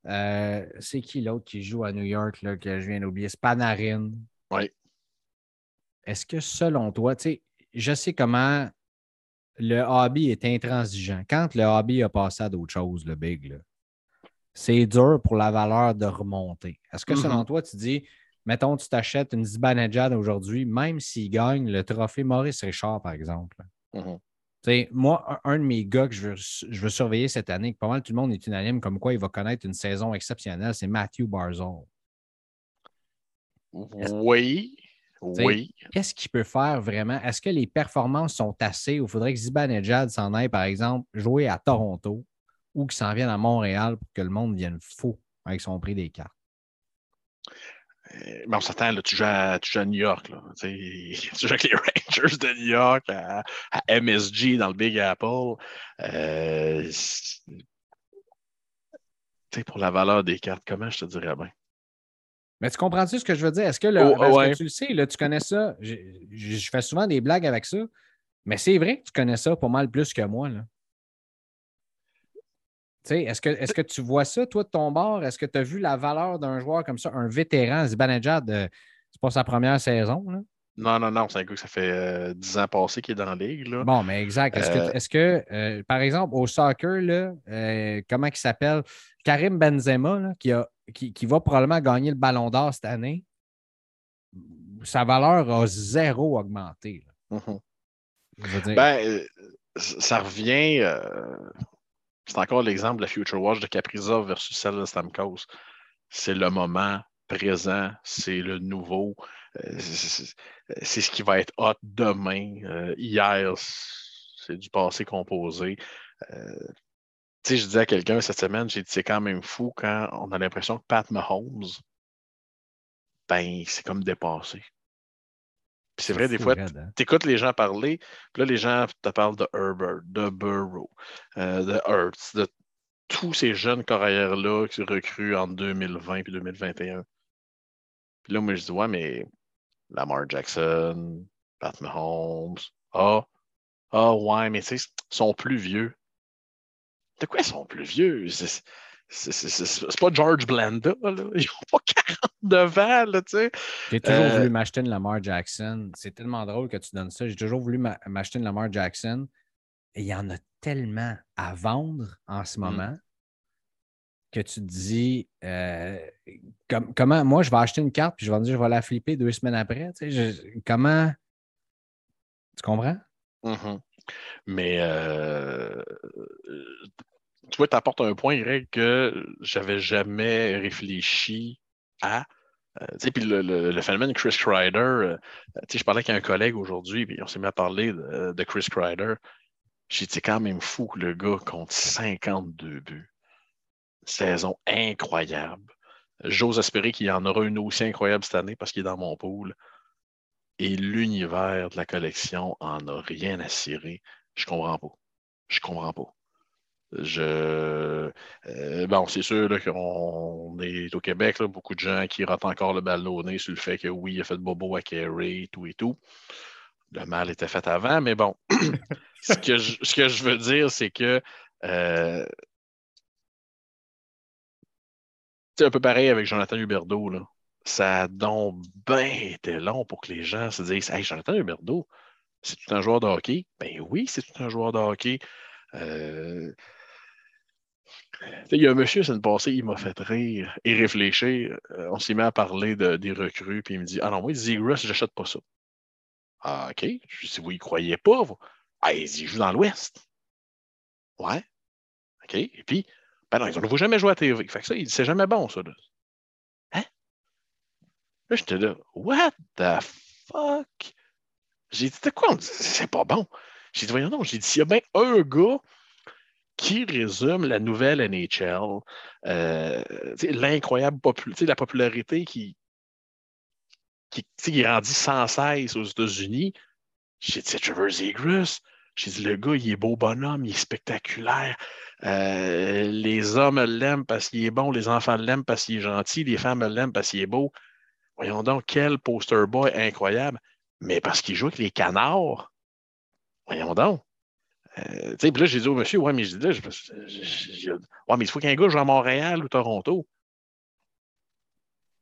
c'est qui l'autre qui joue à New York là, que je viens d'oublier? Spanarin. Oui. Est-ce que selon toi, tu sais, je sais comment le hobby est intransigeant. Quand le hobby a passé à d'autres choses, le big, c'est dur pour la valeur de remonter. Est-ce que selon mm-hmm. toi, tu dis, mettons, tu t'achètes une Zibanejad aujourd'hui, même s'il gagne le trophée Maurice Richard, par exemple. Mm-hmm. Moi, un, de mes gars que je veux, surveiller cette année, que pas mal tout le monde est unanime comme quoi il va connaître une saison exceptionnelle, c'est Matthew Barzell. Oui. Oui. Qu'est-ce qu'il peut faire vraiment? Est-ce que les performances sont assez ou il faudrait que Zibanejad s'en aille, par exemple, jouer à Toronto ou qu'il s'en vienne à Montréal pour que le monde vienne fou avec son prix des cartes? Euh, mais on s'attend, tu, joues à, New York. Là, tu joues avec les Rangers de New York, à, MSG dans le Big Apple. Euh, pour la valeur des cartes, comment je te dirais bien? Mais tu comprends-tu ce que je veux dire? Est-ce que, oh, tu le sais, là, tu connais ça? Je, fais souvent des blagues avec ça, mais c'est vrai que tu connais ça pas mal plus que moi. Là. Est-ce que, est que tu vois ça, toi, de ton bord? Est-ce que tu as vu la valeur d'un joueur comme ça, un vétéran, Zibanejad, euh, c'est pas sa première saison? Là? Non, non, non, c'est un gars que ça fait 10 euh, ans passé qu'il est dans la ligue. Là. Bon, mais exact. Est-ce que, euh, par exemple, au soccer, là, comment il s'appelle? Karim Benzema, qui a qui, va probablement gagner le ballon d'or cette année, sa valeur a zéro augmenté. Mhm. Ben, euh, ça revient. Euh, c'est encore l'exemple de la Future Watch de Caprizov versus celle de Stamkos. C'est le moment présent, c'est le nouveau. Euh, c'est ce qui va être hot demain. hier, c'est du passé composé sais, je disais à quelqu'un cette semaine, j'ai dit c'est quand même fou quand on a l'impression que Pat Mahomes, ben, c'est comme dépassé. Puis c'est vrai, des fois, hein. tu écoutes les gens parler, puis là, les gens te parlent de Herbert, de Burrow, euh, de Hurts, de tous ces jeunes carrières-là qui recrutent en 2020 puis 2021. Puis là, moi, je dis, ouais, mais Lamar Jackson, Pat Mahomes, ah, ah, ouais, mais tu sais, sont plus vieux. De quoi ils sont plus vieux? C'est pas George Blanda, là. Ils n'ont pas 49 ans, tu sais. J'ai toujours voulu euh, m'acheter une Lamar Jackson. C'est tellement drôle que tu donnes ça. J'ai toujours voulu m'acheter une Lamar Jackson. Et il y en a tellement à vendre en ce mm. moment que tu te dis euh, comment moi je vais acheter une carte puis je vais dire je vais la flipper deux semaines après. Tu sais, comment tu comprends? Mm-hmm. Mais euh, tu vois, tu apportes un point, Greg, que j'avais jamais réfléchi à. Euh, puis le, phénomène Chris Kreider, euh, je parlais avec un collègue aujourd'hui, puis on s'est mis à parler de, Chris Kreider. J'ai dit, c'est quand même fou que le gars compte 52 buts. Saison incroyable. J'ose espérer qu'il y en aura une aussi incroyable cette année parce qu'il est dans mon pool. Et l'univers de la collection en a rien à cirer. Je comprends pas. Je comprends pas. Je, euh, bon, c'est sûr qu'on est au Québec, beaucoup de gens qui ratent encore le ballonné sur le fait que oui, il a fait bobo à Kerry, tout et tout. Le mal était fait avant, mais bon, ce, que je, veux dire, c'est que euh, c'est un peu pareil avec Jonathan Huberdeau. Ça a donc bien été long pour que les gens se disent Hey, Jonathan Huberdeau, c'est tout un joueur de hockey? Ben oui, c'est tout un joueur de hockey. Euh, il y a un monsieur, c'est une passée, il m'a fait rire et réfléchir. Euh, on s'est mis à parler de, des recrues, puis il me dit Ah non, moi, Zegras, j'achète pas ça. Ah, OK. Dis Vous y croyez pas, vous? Ah, dans l'Ouest. Ouais. OK. Et puis, ben non, ils ne vont jamais jouer à TV. Fait que ça, il dit C'est jamais bon, ça. Là. Hein? Là, j'étais là What the fuck? J'ai dit C'est quoi C'est pas bon? J'ai dit Voyons non, j'ai dit S'il y a bien un gars qui résume la nouvelle NHL, euh, l'incroyable popularité, la popularité qui, qui, grandit sans cesse aux États-Unis. J'ai dit, Trevor Zegras, J'ai dit, le gars, il est beau bonhomme, il est spectaculaire. Euh, les hommes l'aiment parce qu'il est bon, les enfants l'aiment parce qu'il est gentil, les femmes l'aiment parce qu'il est beau. Voyons donc, quel poster boy incroyable. Mais parce qu'il joue avec les canards. Voyons donc. Euh, puis là, j'ai dit au monsieur, ouais, mais je dis là, ouais, mais il faut qu'un gars joue à Montréal ou Toronto.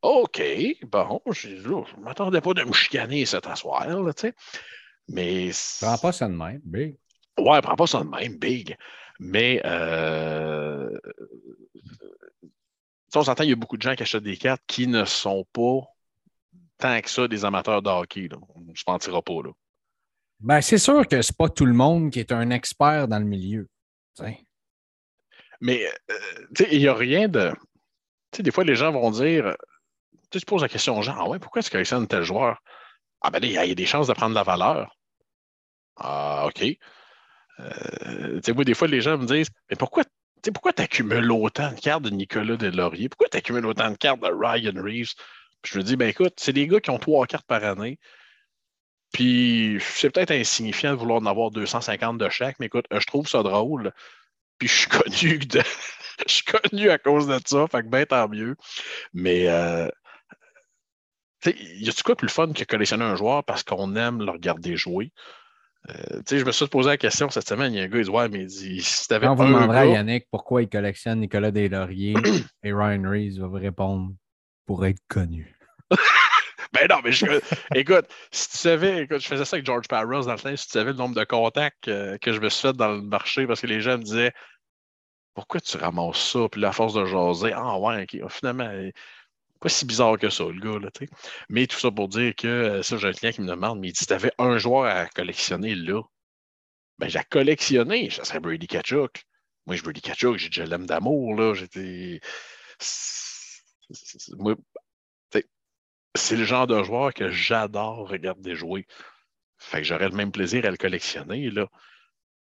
OK, bon, je ne m'attendais pas de me chicaner cet asseoir, là, tu sais. Mais. Prends pas ça de même, big. Ouais, prends pas ça de même, big. Mais euh, on s'entend, il y a beaucoup de gens qui achètent des cartes qui ne sont pas tant que ça des amateurs de hockey. On ne se mentira pas. Là. Ben, c'est sûr que c'est pas tout le monde qui est un expert dans le milieu. Mais euh, il n'y a rien de. des fois, les gens vont dire Tu te poses la question aux gens Ah ouais, pourquoi est-ce qu'il un tel joueur? Ah ben, il y, a des chances de prendre de la valeur. Ah, OK. Euh, des fois, les gens me disent Mais pourquoi pourquoi tu accumules autant de cartes de Nicolas Delaurier? Pourquoi tu accumules autant de cartes de Ryan Reeves? je me dis, ben écoute, c'est des gars qui ont trois cartes par année. Puis c'est peut-être insignifiant de vouloir en avoir 250 de chaque, mais écoute, je trouve ça drôle. Puis je suis connu de... je suis connu à cause de ça, fait que ben tant mieux. Mais euh, y a-tu quoi plus fun que collectionner un joueur parce qu'on aime le regarder jouer? Euh, je me suis posé la question cette semaine. Il y a un gars, il dit Ouais, mais il si tu avais Quand vous demanderez à Yannick pourquoi il collectionne Nicolas Deslauriers et Ryan Reeves va vous répondre pour être connu. ben non, mais je, écoute, si tu savais, écoute, je faisais ça avec George Parros dans le temps, si tu savais le nombre de contacts que, je me suis fait dans le marché parce que les gens me disaient Pourquoi tu ramasses ça? Puis la force de jaser, ah ouais, ok, finalement, pas si bizarre que ça, le gars. Là, mais tout ça pour dire que euh, ça, j'ai un client qui me demande, mais il dit si tu avais un joueur à collectionner là, ben j'ai collectionné, ça serait Brady Kachuk. Moi, je Brady Kachuk, j'ai déjà l'âme d'amour, là. J'étais. C'est le genre de joueur que j'adore regarder jouer. Fait que j'aurais le même plaisir à le collectionner, là.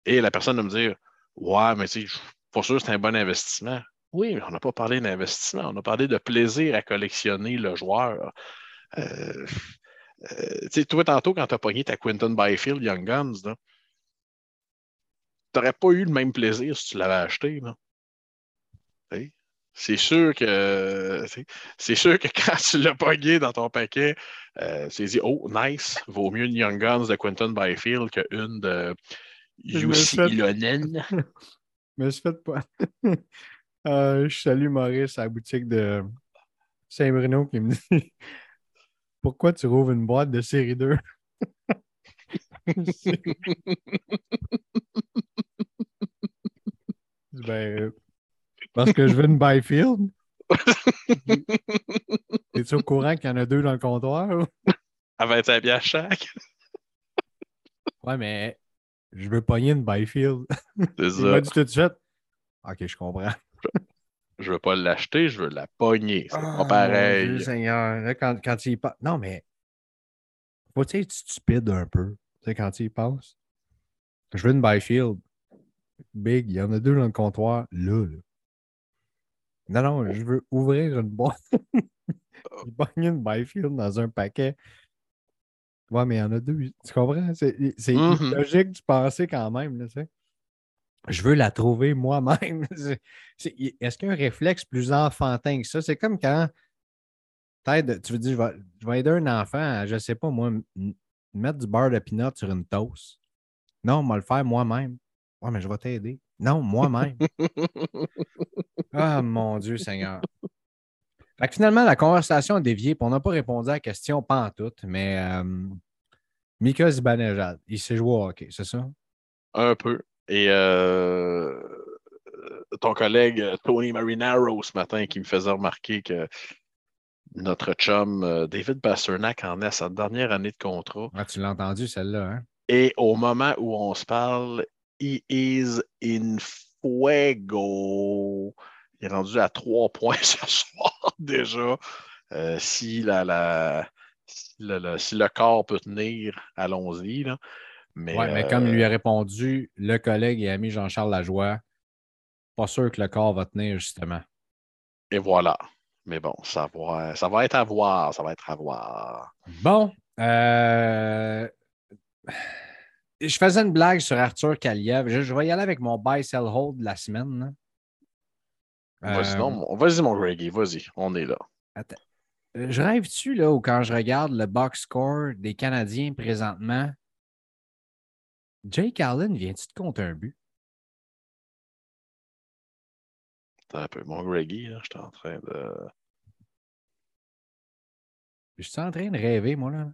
Et la personne va me dire Ouais, mais tu sais, pas sûr que c'est un bon investissement. Oui, mais on n'a pas parlé d'investissement, on a parlé de plaisir à collectionner le joueur. Euh, euh, tu sais, toi, tantôt, quand tu as pogné ta Quinton Byfield Young Guns, tu n'aurais pas eu le même plaisir si tu l'avais acheté. C'est sûr que c'est sûr que quand tu l'as pogné dans ton paquet, euh, tu dit Oh, nice, vaut mieux une Young Guns de Quinton Byfield qu'une de Yussi Ilonen. Mais je fais pas. Euh, je salue Maurice à la boutique de Saint-Bruno qui me dit Pourquoi tu rouvres une boîte de série 2 Ben, parce que je veux une Byfield. Es-tu au courant qu'il y en a deux dans le comptoir? À 25 pièces chaque. Ouais, mais je veux pogner une Byfield. C'est ça. Il m'a dit tout de suite. Ok, je comprends. Je veux pas l'acheter, je veux la pogner. C'est pas ah, pareil. Seigneur, quand, quand il passe. Non, mais faut être stupide un peu. Tu sais, quand il y pense. Je veux une Byfield. Big, il y en a deux dans le comptoir. Là, là. Non, non, je veux ouvrir une boîte. Pogner une Byfield dans un paquet. Ouais, mais il y en a deux. Tu comprends? C'est mm-hmm. logique de penser quand même. Là, tu sais je veux la trouver moi-même. Est-ce qu'il y a un réflexe plus enfantin que ça? C'est comme quand tu veux dire, je vais, je vais, aider un enfant à, je ne sais pas moi, mettre du beurre de pinot sur une toast. Non, on va le faire moi-même. Ouais, mais je vais t'aider. Non, moi-même. ah, mon Dieu Seigneur. finalement, la conversation a dévié, on n'a pas répondu à la question, pas en tout, mais euh, Mika Zibanejad, il s'est joué au hockey, c'est ça? Un peu. Et euh, ton collègue euh, Tony Marinaro ce matin qui me faisait remarquer que notre chum euh, David Pasternak en est à sa dernière année de contrat. Ah, tu l'as entendu celle-là, hein? Et au moment où on se parle, he is in fuego. Il est rendu à trois points ce soir déjà. si, la, si, le corps peut tenir, allons-y. Mais, mais comme lui a euh, répondu le collègue et ami Jean-Charles Lajoie, pas sûr que le corps va tenir, justement. Et voilà. Mais bon, ça va, ça va être à voir. Ça va être à voir. Bon. Euh, je faisais une blague sur Arthur Kaliev. Je, vais y aller avec mon buy sell hold de la semaine. Vas-y, euh, vas mon Greggy, vas-y, on est là. Attends. Euh, je rêve-tu, là, ou quand je regarde le box score des Canadiens présentement, Jake Allen, vient-tu de compter un but? Attends un peu, mon Greggy, je suis en train de. Je suis en train de rêver, moi, là.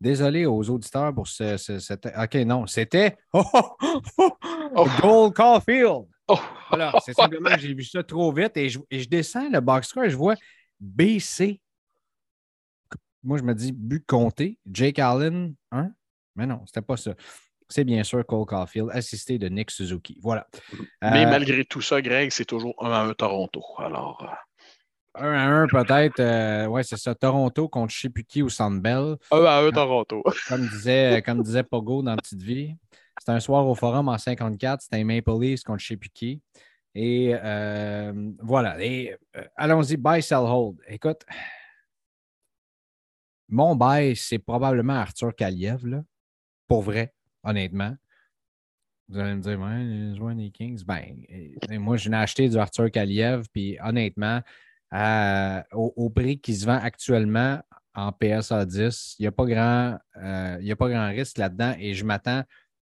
Désolé aux auditeurs pour ce. ce, OK, non, c'était. Oh, oh, oh, oh, Gold Caulfield. Voilà, c'est simplement que j'ai vu ça trop vite et je, et je descends le box score et je vois BC. Moi, je me dis but compté. Jake Allen, hein? Mais non, c'était pas ça. C'est bien sûr Cole Caulfield, assisté de Nick Suzuki. Voilà. Mais euh, malgré tout ça, Greg, c'est toujours 1 à 1 Toronto. Alors. 1 euh, à 1 peut-être. Euh, oui, c'est ça. Toronto contre je ne sais plus qui au Bell. 1 à 1 Toronto. Comme disait, comme disait Pogo dans Petite Vie. C'était un soir au forum en 54. C'était un Maple Leafs contre je ne sais plus qui. Et voilà. Et allons-y, buy, sell, hold. Écoute, mon buy, c'est probablement Arthur Kaliev, là, pour vrai honnêtement. Vous allez me dire, ouais, les Kings. Ben, euh, moi, je n'ai acheté du Arthur Kaliev, puis honnêtement, au, prix qui se vend actuellement en PSA 10, il n'y a, pas grand, euh, a pas grand risque là-dedans et je m'attends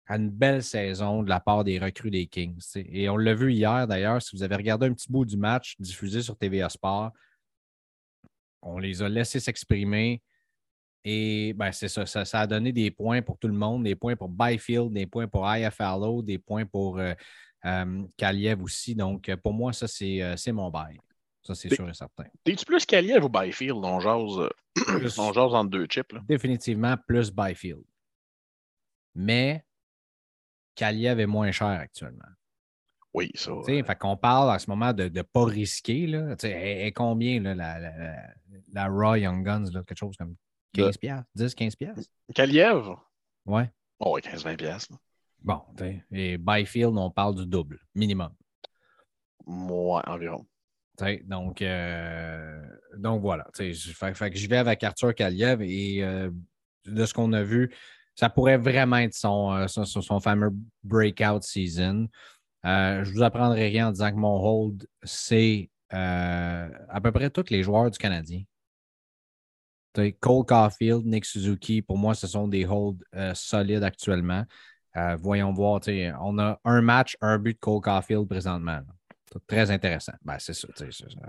à une belle saison de la part des recrues des Kings. Et on l'a vu hier d'ailleurs, si vous avez regardé un petit bout du match diffusé sur TVA Sport, on les a laissés s'exprimer. Et ben, c'est ça, ça, a donné des points pour tout le monde, des points pour Byfield, des points pour IFLO, des points pour euh, euh, Kaliev aussi. Donc, pour moi, ça, c'est mon bail. Ça, c'est sûr et certain. T'es-tu plus Kaliev ou Byfield? On jase, on jase entre deux chips. Définitivement plus Byfield. Mais Kaliev est moins cher actuellement. Oui, ça. Fait qu'on parle en ce moment de ne pas risquer. Là. Et, combien là, la, la, Raw Young Guns, là, quelque chose comme 15 piastres, 10, 15 piastres? Kaliev? Ouais. Oh, 15-20 piastres. Bon, et Byfield, on parle du double, minimum. Ouais, environ. Donc, euh, donc voilà. Je vais avec Arthur Kaliev et euh, de ce qu'on a vu, ça pourrait vraiment être son, euh, fameux breakout season. je ne vous apprendrai rien en disant que mon hold, c'est à peu près tous les joueurs du Canadien. Cole Caulfield, Nick Suzuki, pour moi, ce sont des holds solides actuellement. Voyons voir, on a un match, un but de Cole Caulfield présentement. Très intéressant. Ben, c'est ça,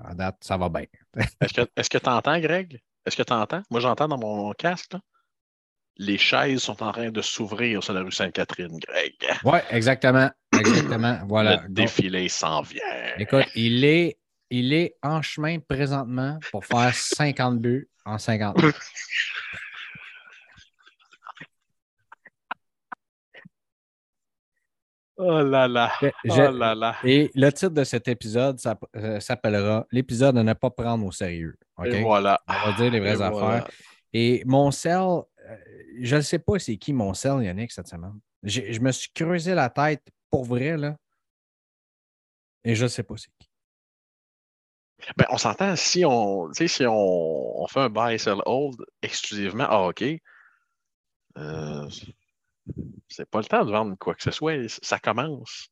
À date, ça va bien. Est-ce que tu entends, Greg? Est-ce que tu entends? Moi, j'entends dans mon casque. Les chaises sont en train de s'ouvrir sur la rue Sainte-Catherine, Greg. Oui, exactement. Exactement. Voilà. Le défilé s'en vient. Écoute, il est, il est en chemin présentement pour faire 50 buts en 50 Oh là là. Oh là là. Et le titre de cet épisode ça, euh, s'appellera L'épisode à ne pas prendre au sérieux. Et voilà. On va dire les vraies affaires. Et mon sel, euh, je ne sais pas c'est qui mon sel, Yannick, cette semaine. Je me suis creusé la tête pour vrai, là. Et je ne sais pas c'est qui. Ben, on s'entend, si on, si on, on, fait un buy sell hold exclusivement à hockey, euh, c'est pas le temps de vendre quoi que ce soit. Ça commence.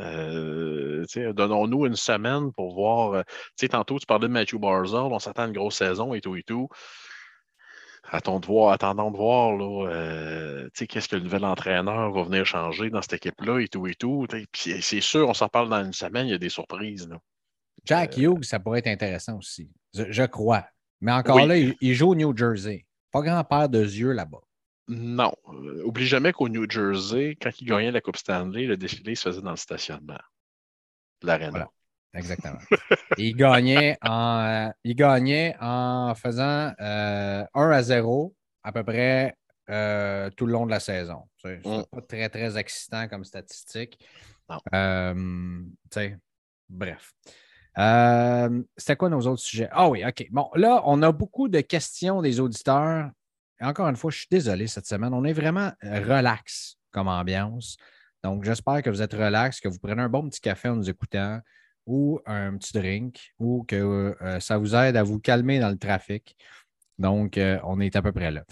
Euh, donnons-nous une semaine pour voir. Euh, tantôt, tu parlais de Matthew Barzell, on s'attend à une grosse saison et tout et tout. Attendons de voir, attendons de voir euh, qu'est-ce que le nouvel entraîneur va venir changer dans cette équipe-là et tout et tout. c'est sûr, on s'en parle dans une semaine, il y a des surprises. Là. Jack euh, Hughes, ça pourrait être intéressant aussi. Je, crois. Mais encore là, il, joue au New Jersey. Pas grand-père de yeux là-bas. Non. Euh, oublie jamais qu'au New Jersey, quand il gagnait la Coupe Stanley, le défilé se faisait dans le stationnement. L'aréna. Voilà. Exactement. il, gagnait en, euh, il gagnait en faisant 1 à 0 à peu près tout le long de la saison. C'est mm. pas très, très excitant comme statistique. bref. Euh, C'était quoi nos autres sujets? Ah oui, OK. Bon, là, on a beaucoup de questions des auditeurs. Encore une fois, je suis désolé cette semaine. On est vraiment relax comme ambiance. Donc, j'espère que vous êtes relax, que vous prenez un bon petit café en nous écoutant ou un petit drink ou que euh, ça vous aide à vous calmer dans le trafic. Donc, euh, on est à peu près là.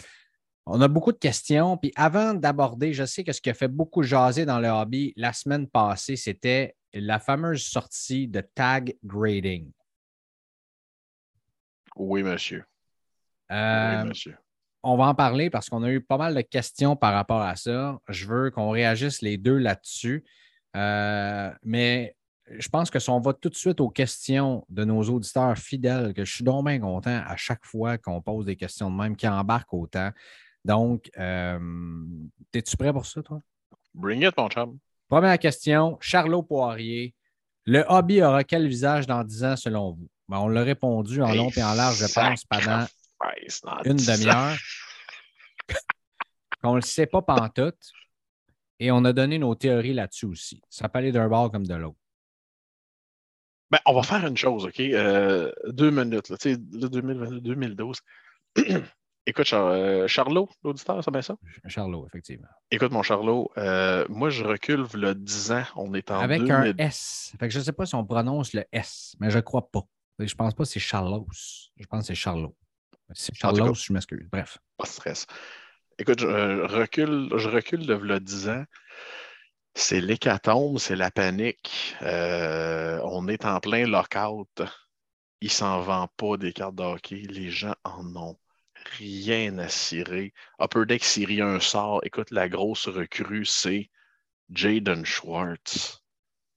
On a beaucoup de questions. Puis avant d'aborder, je sais que ce qui a fait beaucoup jaser dans le hobby la semaine passée, c'était la fameuse sortie de tag grading. Oui, monsieur. Euh, oui, monsieur. On va en parler parce qu'on a eu pas mal de questions par rapport à ça. Je veux qu'on réagisse les deux là-dessus. Euh, mais je pense que si on va tout de suite aux questions de nos auditeurs fidèles, que je suis donc bien content à chaque fois qu'on pose des questions de même, qui embarquent autant. Donc, euh, es-tu prêt pour ça, toi? Bring it, mon chum. Première question, Charlot Poirier. Le hobby aura quel visage dans 10 ans selon vous? Ben, on l'a répondu en long et en large, je pense, pendant une demi-heure. On ne le sait pas pantoute. Et on a donné nos théories là-dessus aussi. Ça peut aller d'un bord comme de l'autre. Ben, on va faire une chose, OK? Euh, deux minutes, là, tu sais, 2012. Écoute, euh, Charlot, l'auditeur, c'est bien ça? Charlot, effectivement. Écoute, mon Charlot, euh, moi, je recule le 10 ans. On est en Avec un S. Fait que je ne sais pas si on prononce le S, mais je ne crois pas. Je pense pas que c'est Charlos. Je pense que c'est Charlot. Si c'est Charlos, je m'excuse. Bref. Pas de stress. Écoute, je recule, je recule de le 10 ans. C'est l'hécatombe, c'est la panique. Euh, on est en plein lockout. Il s'en vend pas des cartes de hockey. Les gens en ont rien à cirer. Upper Deck Syrie un sort. Écoute, la grosse recrue, c'est Jaden Schwartz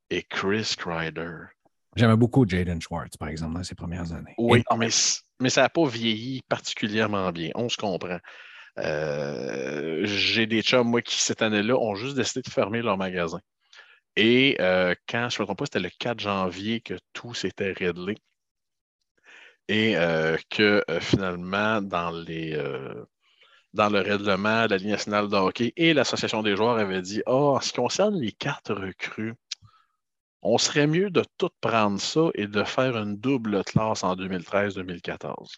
et Chris Kreider. J'aimais beaucoup Jaden Schwartz, par exemple, dans ses premières années. Oui, mais, mais, ça n'a pas vieilli particulièrement bien. On se comprend. Euh, j'ai des chums, moi, qui cette année-là ont juste décidé de fermer leur magasin. Et euh, quand, je ne me trompe pas, c'était le 4 janvier que tout s'était réglé. Et euh, que finalement, dans, le règlement de la Ligue nationale de hockey et l'Association des joueurs avaient dit oh, en ce qui concerne les cartes recrues, on serait mieux de tout prendre ça et de faire une double classe en 2013-2014.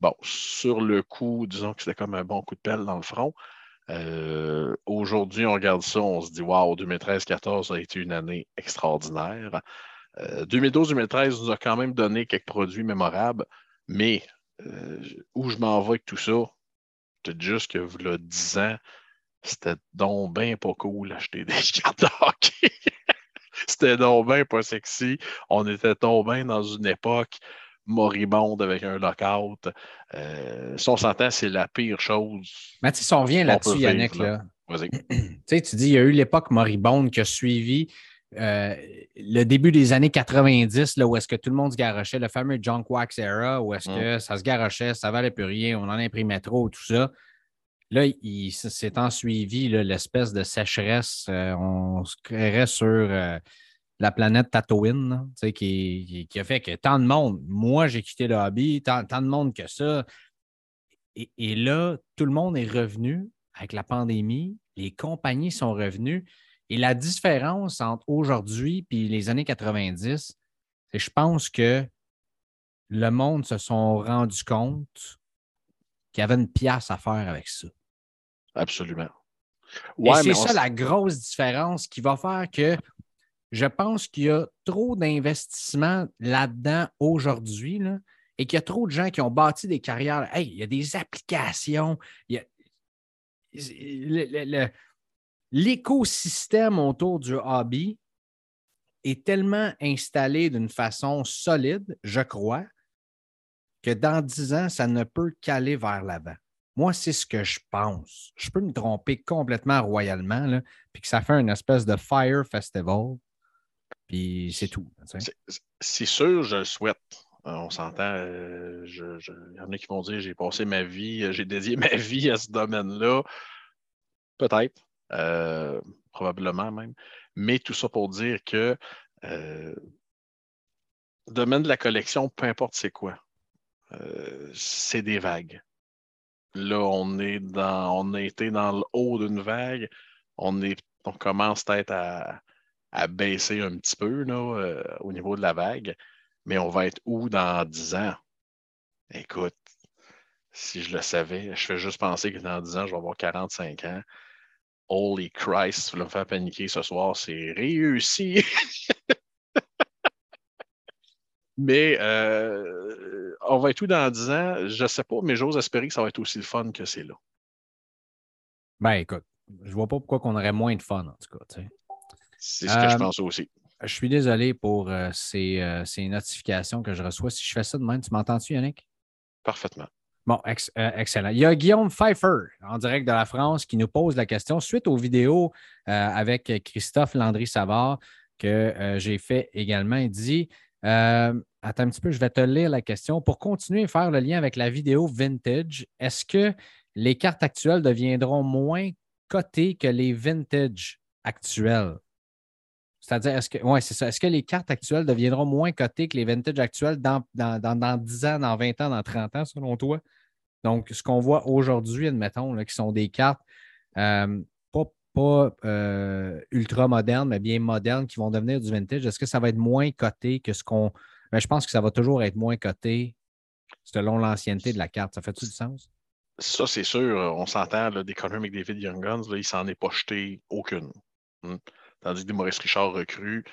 Bon, sur le coup, disons que c'était comme un bon coup de pelle dans le front. Euh, aujourd'hui, on regarde ça, on se dit Waouh, 2013-14 a été une année extraordinaire. 2012-2013 euh, nous a quand même donné quelques produits mémorables, mais euh, où je m'en vais avec tout ça, dis juste que le 10 ans, c'était donc bien pas cool acheter des cartes de hockey. C'était donc bien pas sexy. On était bien dans une époque moribonde avec un lockout. Euh, si on s'entend, c'est la pire chose. Mais si on revient là-dessus, Yannick, là. Vas-y. tu dis, il y a eu l'époque moribonde qui a suivi euh, le début des années 90, là, où est-ce que tout le monde se garochait, le fameux junk wax era, où est-ce que mm. ça se garochait, ça valait plus rien, on en imprimait trop, tout ça. Là, il s'est en suivi l'espèce de sécheresse. Euh, on se créerait sur la planète Tatooine, qui, qui, a fait que tant de monde, moi j'ai quitté le hobby, tant, de monde que ça. Et, là, tout le monde est revenu avec la pandémie, les compagnies sont revenues. Et la différence entre aujourd'hui et les années 90, c'est je pense que le monde se sont rendu compte qu'il y avait une pièce à faire avec ça. Absolument. et c'est ça la grosse différence qui va faire que je pense qu'il y a trop d'investissements là-dedans aujourd'hui et qu'il y a trop de gens qui ont bâti des carrières. Hey, il y a des applications. L'écosystème autour du hobby est tellement installé d'une façon solide, je crois, que dans dix ans, ça ne peut qu'aller vers l'avant. Moi, c'est ce que je pense. Je peux me tromper complètement royalement, puis que ça fait une espèce de Fire Festival. Puis c'est tout. C'est sûr, je le souhaite. Euh, on s'entend. Euh, il y en a qui vont dire j'ai passé ma vie, euh, j'ai dédié ma vie à ce domaine-là. Peut-être. probablement même. Mais tout ça pour dire que le domaine de la collection, peu importe c'est quoi, c'est des vagues. Là, on est dans, on a été dans le haut d'une vague. On, est, on commence peut-être à, à baisser un petit peu euh, au niveau de la vague. Mais on va être où dans 10 ans? Écoute, si je le savais, je fais juste penser que dans 10 ans, je vais avoir 45 ans. Holy Christ, tu vas me faire paniquer ce soir, c'est réussi! mais euh, on va être où dans 10 ans? Je ne sais pas, mais j'ose espérer que ça va être aussi le fun que c'est là. Ben écoute, je vois pas pourquoi on aurait moins de fun, en tout cas. C'est ce que je pense aussi. Je suis désolé pour ces, ces, notifications que je reçois. Si je fais ça de même, tu m'entends-tu, Yannick? Parfaitement. Bon, excellent. Il y a Guillaume Pfeiffer en direct de la France qui nous pose la question suite aux vidéos avec Christophe Landry-Savard que j'ai fait également. Il dit Attends un petit peu, je vais te lire la question. Pour continuer à faire le lien avec la vidéo vintage, est-ce que les cartes actuelles deviendront moins cotées que les vintage actuelles? C'est-à-dire, est-ce que, ouais, c'est ça. Est-ce que les cartes actuelles deviendront moins cotées que les vintage actuelles dans, dans, 10 ans, dans 20 ans, dans 30 ans, selon toi? Donc, ce qu'on voit aujourd'hui, admettons, qui sont des cartes euh, pas, euh, ultra modernes, mais bien modernes, qui vont devenir du vintage, est-ce que ça va être moins coté que ce qu'on. Ben, je pense que ça va toujours être moins coté selon l'ancienneté de la carte. Ça fait-tu du sens? Ça, c'est sûr. On s'entend, des Conor McDavid Young Guns, là, il s'en est pas jeté aucune. Hmm. Tandis que des Maurice Richard recrues,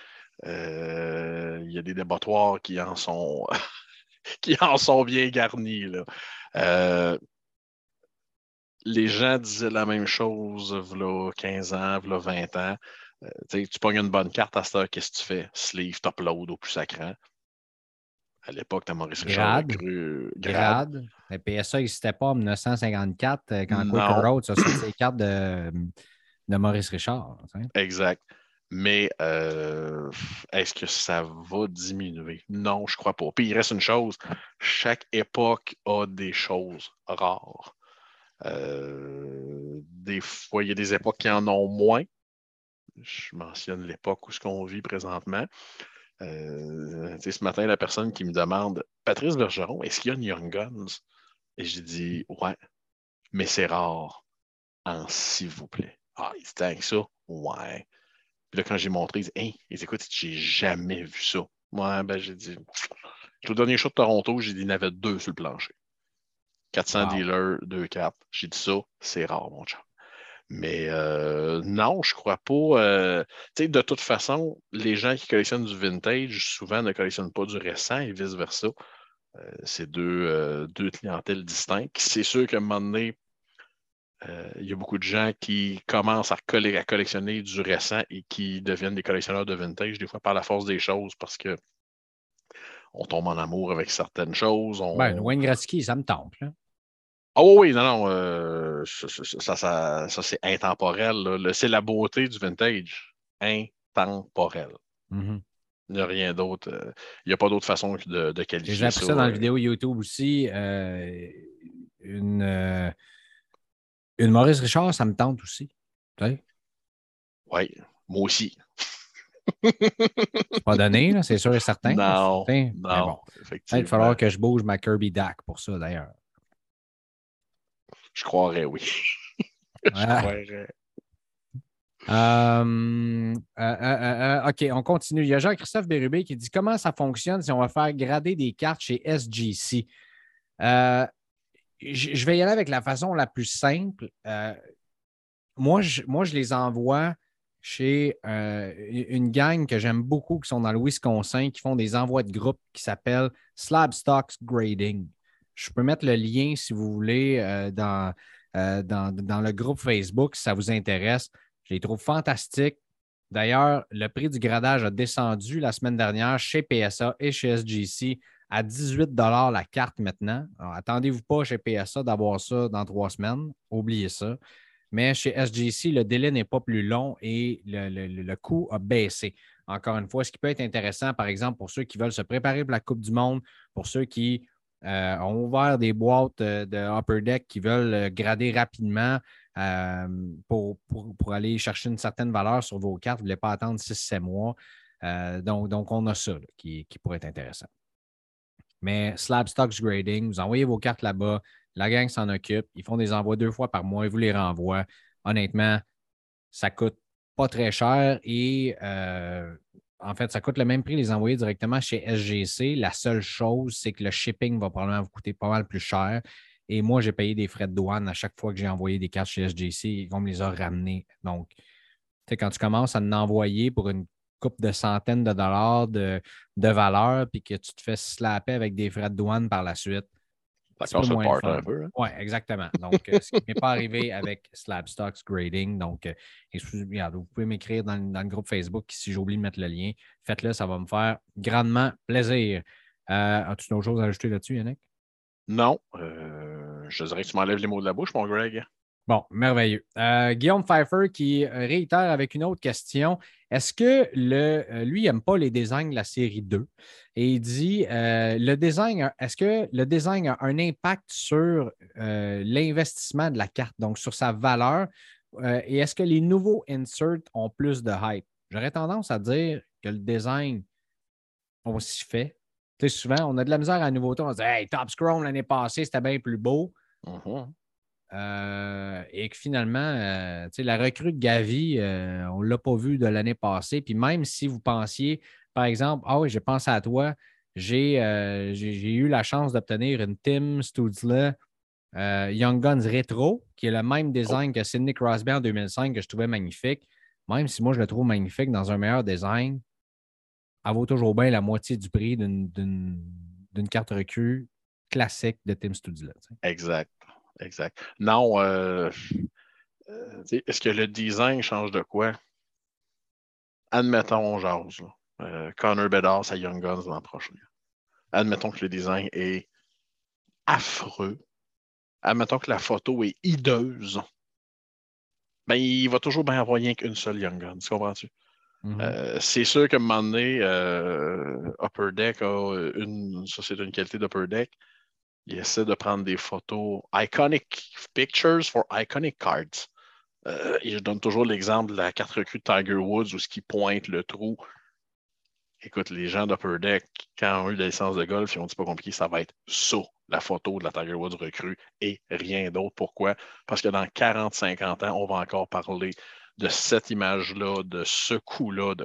euh, il y a des débattoirs qui en sont, qui en sont bien garnis. Euh, les gens disaient la même chose voilà 15 ans, voilà 20 ans. Euh, tu pognes une bonne carte à cette qu'est-ce que tu fais? Sleeve, upload au plus sacré. À l'époque, tu as Maurice Richard recru. Grade. Le PSA n'existait pas en 1954 quand Quaker Road a sorti les cartes de, de Maurice Richard. Exact. Mais euh, est-ce que ça va diminuer? Non, je ne crois pas. Puis il reste une chose, chaque époque a des choses rares. Euh, des fois, il y a des époques qui en ont moins. Je mentionne l'époque où ce qu'on vit présentement. Euh, ce matin, la personne qui me demande Patrice Bergeron, est-ce qu'il y a une Young Guns? Et j'ai dit Ouais, mais c'est rare. En s'il vous plaît. Ah, il se que ça? Ouais. Puis là, quand j'ai montré, ils disent Hey, ils écoute, j'ai jamais vu ça. Moi, ben, j'ai dit Le dernier show de Toronto, j'ai dit il y en avait deux sur le plancher. 400 dealers, deux cartes. J'ai dit ça, c'est rare, mon chat. Mais euh, non, je crois pas. Euh, sais, de toute façon, les gens qui collectionnent du vintage, souvent ne collectionnent pas du récent et vice-versa. Euh, c'est deux, deux clientèles distinctes. C'est sûr qu'à un moment donné, euh, il y a beaucoup de gens qui commencent à, collectionner du récent et qui deviennent des collectionneurs de vintage, des fois par la force des choses, parce que on tombe en amour avec certaines choses. On... Ben, Wayne Gretzky, ça me tente. Ah oui, non, non, euh, ça, ça, c'est intemporel. C'est la beauté du vintage. Intemporel. Mm-hmm. Il n'y a rien d'autre. Euh, il n'y a pas d'autre façon de, de qualifier J'ai appris ça, dans la vidéo YouTube aussi. une une Maurice Richard, ça me tente aussi. Oui, moi aussi. c'est pas donné, c'est sûr et certain. Non, non Il va falloir que je bouge ma Kirby DAC pour ça, d'ailleurs. Je croirais, oui. je croirais. Euh, euh, euh, OK, on continue. Il y a Jean-Christophe Bérubé qui dit comment ça fonctionne si on va faire grader des cartes chez SGC je vais y aller avec la façon la plus simple. Moi, je, moi, je les envoie chez une gang que j'aime beaucoup qui sont dans le Wisconsin, qui font des envois de groupe qui s'appellent Slab Stocks Grading. Je peux mettre le lien si vous voulez euh, dans, dans, le groupe Facebook si ça vous intéresse. Je les trouve fantastiques. D'ailleurs, le prix du gradage a descendu la semaine dernière chez PSA et chez SGC à 18 la carte maintenant. Attendez-vous pas chez PSA d'avoir ça dans trois semaines. Oubliez ça. Mais chez SGC, le délai n'est pas plus long et le, coût a baissé. Encore une fois, ce qui peut être intéressant, par exemple, pour ceux qui veulent se préparer pour la Coupe du Monde, pour ceux qui euh, ont ouvert des boîtes euh, de Upper Deck qui veulent euh, grader rapidement pour, aller chercher une certaine valeur sur vos cartes. Vous ne voulez pas attendre 6-7 mois. donc, donc, on a ça qui pourrait être intéressant. Mais Slab Stocks Grading, vous envoyez vos cartes là-bas, la gang s'en occupe, ils font des envois deux fois par mois, ils vous les renvoient. Honnêtement, ça coûte pas très cher et euh, en fait, ça coûte le même prix les envoyer directement chez SGC. La seule chose, c'est que le shipping va probablement vous coûter pas mal plus cher. Et moi, j'ai payé des frais de douane à chaque fois que j'ai envoyé des cartes chez SGC. Ils vont me les ramener. Donc, quand tu commences à en envoyer pour une coupe de centaines de dollars de, valeur, puis que tu te fais slapper avec des frais de douane par la suite, Ça casse le part un peu. Hein? Oui, exactement. Donc, ce qui n'est pas arrivé avec Slabstocks Grading. Donc, vous pouvez m'écrire dans, le groupe Facebook si j'oublie de mettre le lien. Faites-le, ça va me faire grandement plaisir. As-tu d'autres choses à ajouter là-dessus, Yannick? Non. je dirais que tu m'enlèves les mots de la bouche, mon Greg. Bon, merveilleux. Euh, Guillaume Pfeiffer qui réitère avec une autre question. Est-ce que le, euh, lui, n'aime pas les designs de la série 2? Et il dit euh, le design, est-ce que le design a un impact sur l'investissement de la carte, donc sur sa valeur? et est-ce que les nouveaux inserts ont plus de hype? J'aurais tendance à dire que le design, on s'y fait. Tu sais, souvent, on a de la misère à la nouveauté. On se dit Hey, Top Scrum l'année passée, c'était bien plus beau. Mm-hmm. Euh, et que finalement, euh, la recrue de Gavi, euh, on ne l'a pas vu de l'année passée. Puis même si vous pensiez, par exemple, ah oui, j'ai pensé à toi, j'ai eu la chance d'obtenir une Tim Studzla Young Guns Retro, qui est le même design que Sidney Crosby en 2005, que je trouvais magnifique. Même si moi je le trouve magnifique dans un meilleur design, elle vaut toujours bien la moitié du prix d'une carte recrue classique de Tim Studzla. Exact exact. Non, euh, euh, est-ce que le design change de quoi? Admettons, genre, euh, Connor Bedard à Young Guns l'an prochain. Admettons que le design est affreux. Admettons que la photo est hideuse. Ben, il va toujours bien avoir rien qu'une seule Young Guns, comprends-tu? Mm-hmm. c'est sûr qu'à un moment donné, Upper Deck a une. Ça, c'est une qualité d'Upper Deck il essaie de prendre des photos iconic pictures for iconic cards. Euh, je donne toujours l'exemple de la carte recrue de Tiger Woods où ce qui pointe le trou. Écoute, les gens d'Upper Deck, quand ont eu la licence de golf, ils ont dit pas compliqué, ça va être ça, la photo de la Tiger Woods recrue et rien d'autre. Pourquoi? Parce que dans 40-50 ans, on va encore parler de cette image-là, de ce coup-là.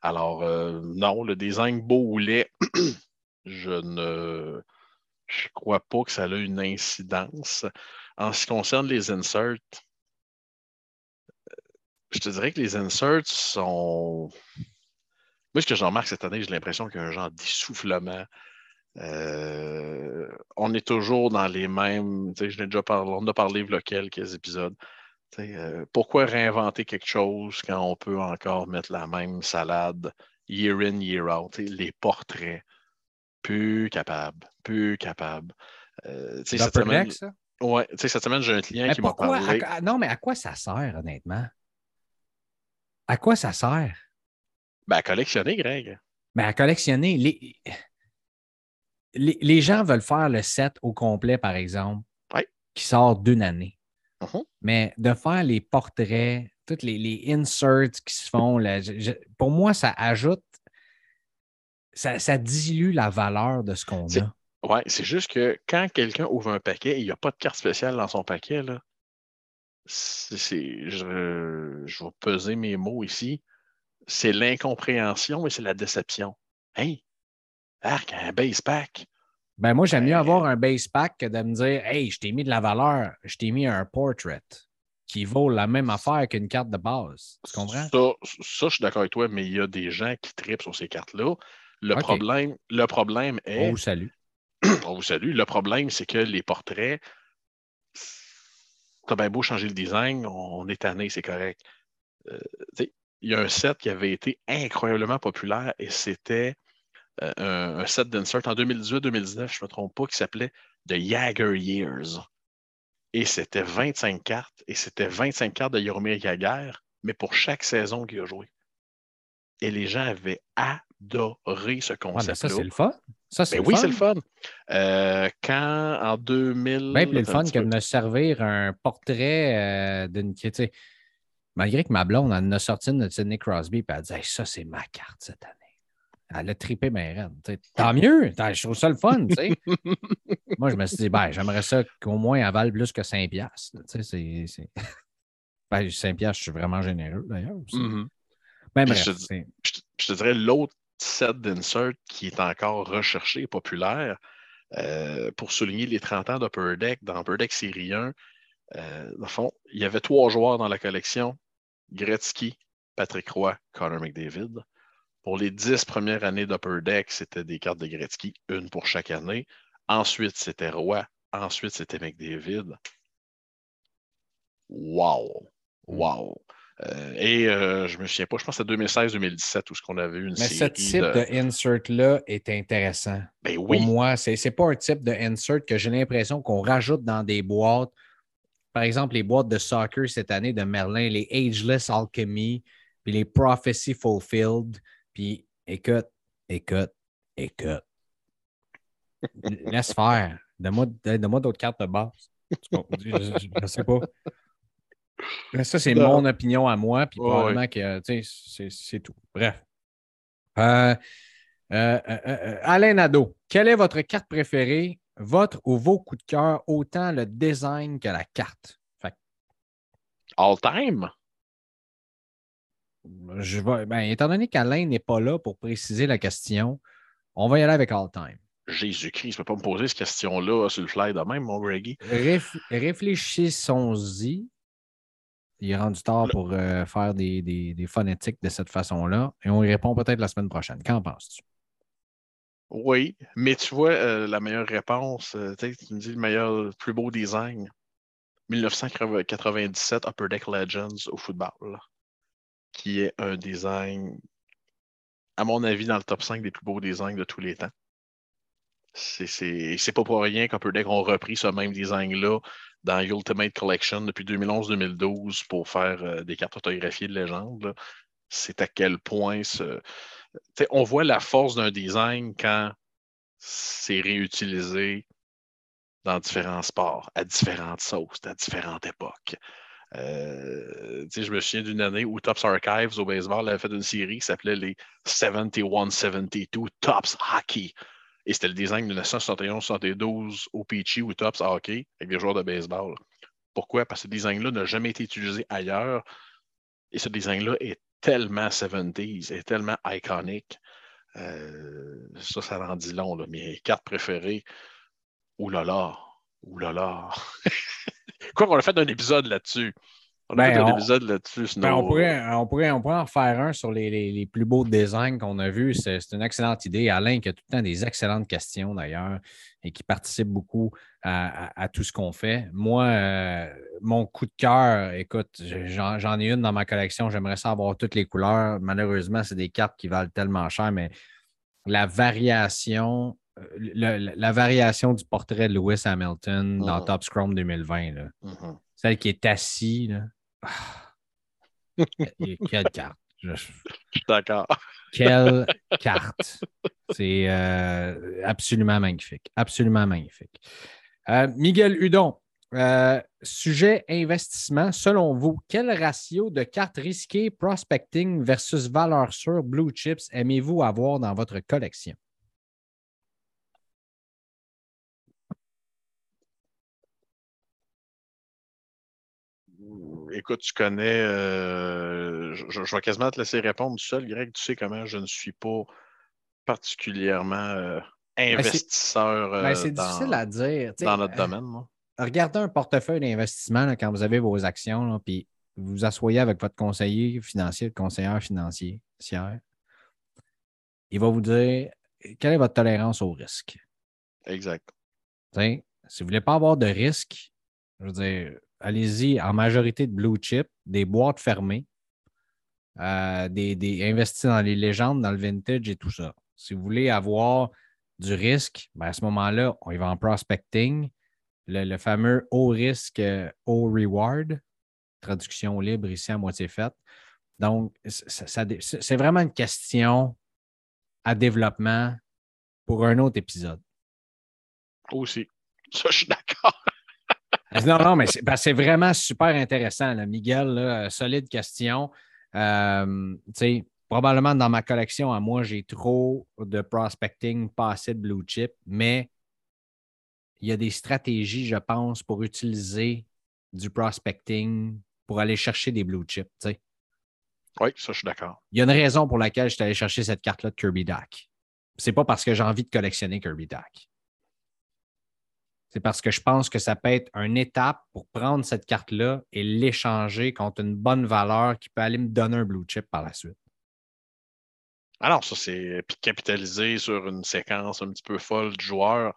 Alors, euh, non, le design beau ou laid, je ne je ne crois pas que ça a une incidence. En ce qui concerne les inserts, je te dirais que les inserts sont. Moi, ce que j'en remarque cette année, j'ai l'impression qu'il y a un genre d'essoufflement. Euh, on est toujours dans les mêmes. Je l'ai déjà parlé, on a parlé de quelques épisodes. Euh, pourquoi réinventer quelque chose quand on peut encore mettre la même salade year in, year out? Les portraits, plus capable. Plus capable. Euh, cette semaine, ouais, cette semaine, j'ai un client qui m'a parlé. non, mais à quoi ça sert, honnêtement? À quoi ça sert? Ben, à collectionner, Greg. Ben, à collectionner. Les... Les, gens veulent faire le set au complet, par exemple, qui sort d'une année. Uh-huh. Mais de faire les portraits, toutes les, les inserts qui se font, pour moi, ça ajoute ça, dilue la valeur de ce qu'on a. Oui, c'est juste que quand quelqu'un ouvre un paquet et il n'y a pas de carte spéciale dans son paquet, là, c'est, je, vais peser mes mots ici. C'est l'incompréhension et c'est la déception. Hey, arc, un base pack. Ben moi, j'aime mieux ben, avoir un base pack que de me dire Hey, je t'ai mis de la valeur, je t'ai mis un portrait qui vaut la même affaire qu'une carte de base. Tu comprends? Ça, ça je suis d'accord avec toi, mais il y a des gens qui tripent sur ces cartes-là. Le, problème, le problème est. On vous salue. On vous salue. Le problème, c'est que les portraits, t'as bien beau changer le design, on est tanné, c'est correct. Euh, il y a un set qui avait été incroyablement populaire et c'était euh, un, set d'insert en 2018-2019, je ne me trompe pas, qui s'appelait The Jagger Years. Et c'était 25 cartes, et c'était 25 cartes de Yoromir Jagger, mais pour chaque saison qu'il a joué. Et les gens avaient adoré ce concept. Ouais, ça, c'est le fun. Ça, ben oui, c'est le fun. Euh, quand en 2000. Bien plus le fun que de me servir un portrait euh, d'une. Tu sais, malgré que ma blonde en a sorti une de Sidney Crosby, et elle dit Ça, c'est ma carte cette année. Elle a trippé mes reines. Tant mieux, je trouve ça le fun. Moi, je me suis dit, ben, j'aimerais ça qu'au moins elle vale plus que 5$. C'est, ben, 5$, je suis vraiment généreux d'ailleurs. Ben, je, te, dirais l'autre set d'insert qui est encore recherché et populaire euh, pour souligner les 30 ans d'Upper Deck. Dans Upper Deck Série 1, euh, fond, il y avait trois joueurs dans la collection Gretzky, Patrick Roy, Connor McDavid. Pour les dix premières années d'Upper Deck, c'était des cartes de Gretzky, une pour chaque année. Ensuite, c'était Roy. Ensuite, c'était McDavid. Wow! Wow! Euh, et euh, je me souviens pas, je pense que c'était 2016-2017 où ce qu'on avait eu une Mais ce type de... de, insert-là est intéressant. Ben oui, Pour moi, ce n'est pas un type de insert que j'ai l'impression qu'on rajoute dans des boîtes. Par exemple, les boîtes de soccer cette année de Merlin, les Ageless Alchemy, puis les Prophecy Fulfilled. Puis écoute, écoute, écoute. Laisse faire. Donne-moi donne-moi d'autres cartes de base. Je ne sais pas. Mais ça, c'est mon opinion à moi, puis probablement que c'est- tout. Bref. Euh, euh, euh, Alain Nadeau, quelle est votre carte préférée, votre ou vos coups de cœur, autant le design que la carte? Fait all time? je vais, ben, étant donné qu'Alain n'est pas là pour préciser la question, on va y aller avec All Time. Jésus-Christ, je ne peux pas me poser cette question-là sur le fly de même, mon. Réf- réfléchissons-y. Il est rendu tard pour euh, faire des, des- des phonétiques de cette façon-là. Et on y répond peut-être la semaine prochaine. Qu'en penses-tu? Oui, mais tu vois, euh, la meilleure réponse, euh, tu me dis le meilleur, le plus beau design. 1997 Upper Deck Legends au football, qui est un design, à mon avis, dans le top 5 des plus beaux designs de tous les temps. C'est pas pour rien qu'Upper Deck ont repris ce même design-là dans Ultimate Collection depuis 2011-2012 pour faire euh, des cartes autographiées de légende. C'est à quel point ce, on voit la force d'un design quand c'est réutilisé dans différents sports, à différentes sauces, à différentes époques. Euh, je me souviens d'une année où Tops Archives au baseball avait fait une série qui s'appelait les 71-72 Tops Hockey. Et c'était le design de 1971-72 au Peachy ou Tops Hockey avec des joueurs de baseball. Pourquoi? Parce que ce design-là n'a jamais été utilisé ailleurs. Et ce design-là est tellement 70s, est tellement iconique. Euh, ça, ça rend dit long. Là. Mes cartes préférées, oulala, oulala. Quoi qu'on a fait un épisode là-dessus? On a Ben, fait un on- épisode là-dessus. sur Ben, on, pourrait, on, pourrait, on pourrait en faire un sur les, les- les plus beaux designs qu'on a vus. C'est une excellente idée. Alain qui a tout le temps des excellentes questions d'ailleurs et qui participe beaucoup à, à- à tout ce qu'on fait. Moi, euh, mon coup de cœur, écoute, j'en ai une dans ma collection. J'aimerais ça avoir toutes les couleurs. Malheureusement, c'est des cartes qui valent tellement cher, mais la variation, euh, le- la variation du portrait de Lewis Hamilton dans. Top Scrum 2020, là. Mhm. Celle qui est assise, là. Ah. Quelle carte. Je- Je suis d'accord. Quelle carte. C'est euh, absolument magnifique. Absolument magnifique. Euh, Miguel Hudon, euh, sujet investissement. Selon vous, quel ratio de cartes risquées prospecting versus valeur sûre blue chips aimez-vous avoir dans votre collection? Écoute, tu connais, euh, je, je vais quasiment te laisser répondre tout seul. Greg, tu sais comment je ne suis pas particulièrement euh, investisseur euh, Ben, dans, difficile à dire. Dans notre domaine. moi. regardez un portefeuille d'investissement quand vous avez vos actions, puis vous vous asseyez avec votre conseiller financier, le conseillère financier, il va vous dire quelle est votre tolérance au risque? Exact. Si vous ne voulez pas avoir de risque, je veux dire, allez-y en majorité de blue chip, des boîtes fermées, euh, des, investis dans les légendes, dans le vintage et tout ça. Si vous voulez avoir du risque, ben à ce moment-là, on y va en prospecting. Le, fameux haut risque, euh, haut reward, traduction libre ici à moitié faite. Donc, c'est vraiment une question à développement pour un autre épisode. Aussi. Ça, je suis d'accord. Non, non, mais c'est c'est vraiment super intéressant, là. Miguel. là, solide question. Euh, tu sais, probablement dans ma collection à moi, j'ai trop de prospecting, pas assez de blue chip, mais il y a des stratégies, je pense, pour utiliser du prospecting pour aller chercher des blue chips. tu sais. Oui, ça, je suis d'accord. Il y a une raison pour laquelle je suis allé chercher cette carte-là de Kirby Dack. C'est pas parce que j'ai envie de collectionner Kirby Dack. C'est parce que je pense que ça peut être une étape pour prendre cette carte-là et l'échanger contre une bonne valeur qui peut aller me donner un blue chip par la suite. Alors, ça, c'est puis capitaliser sur une séquence un petit peu folle du joueur.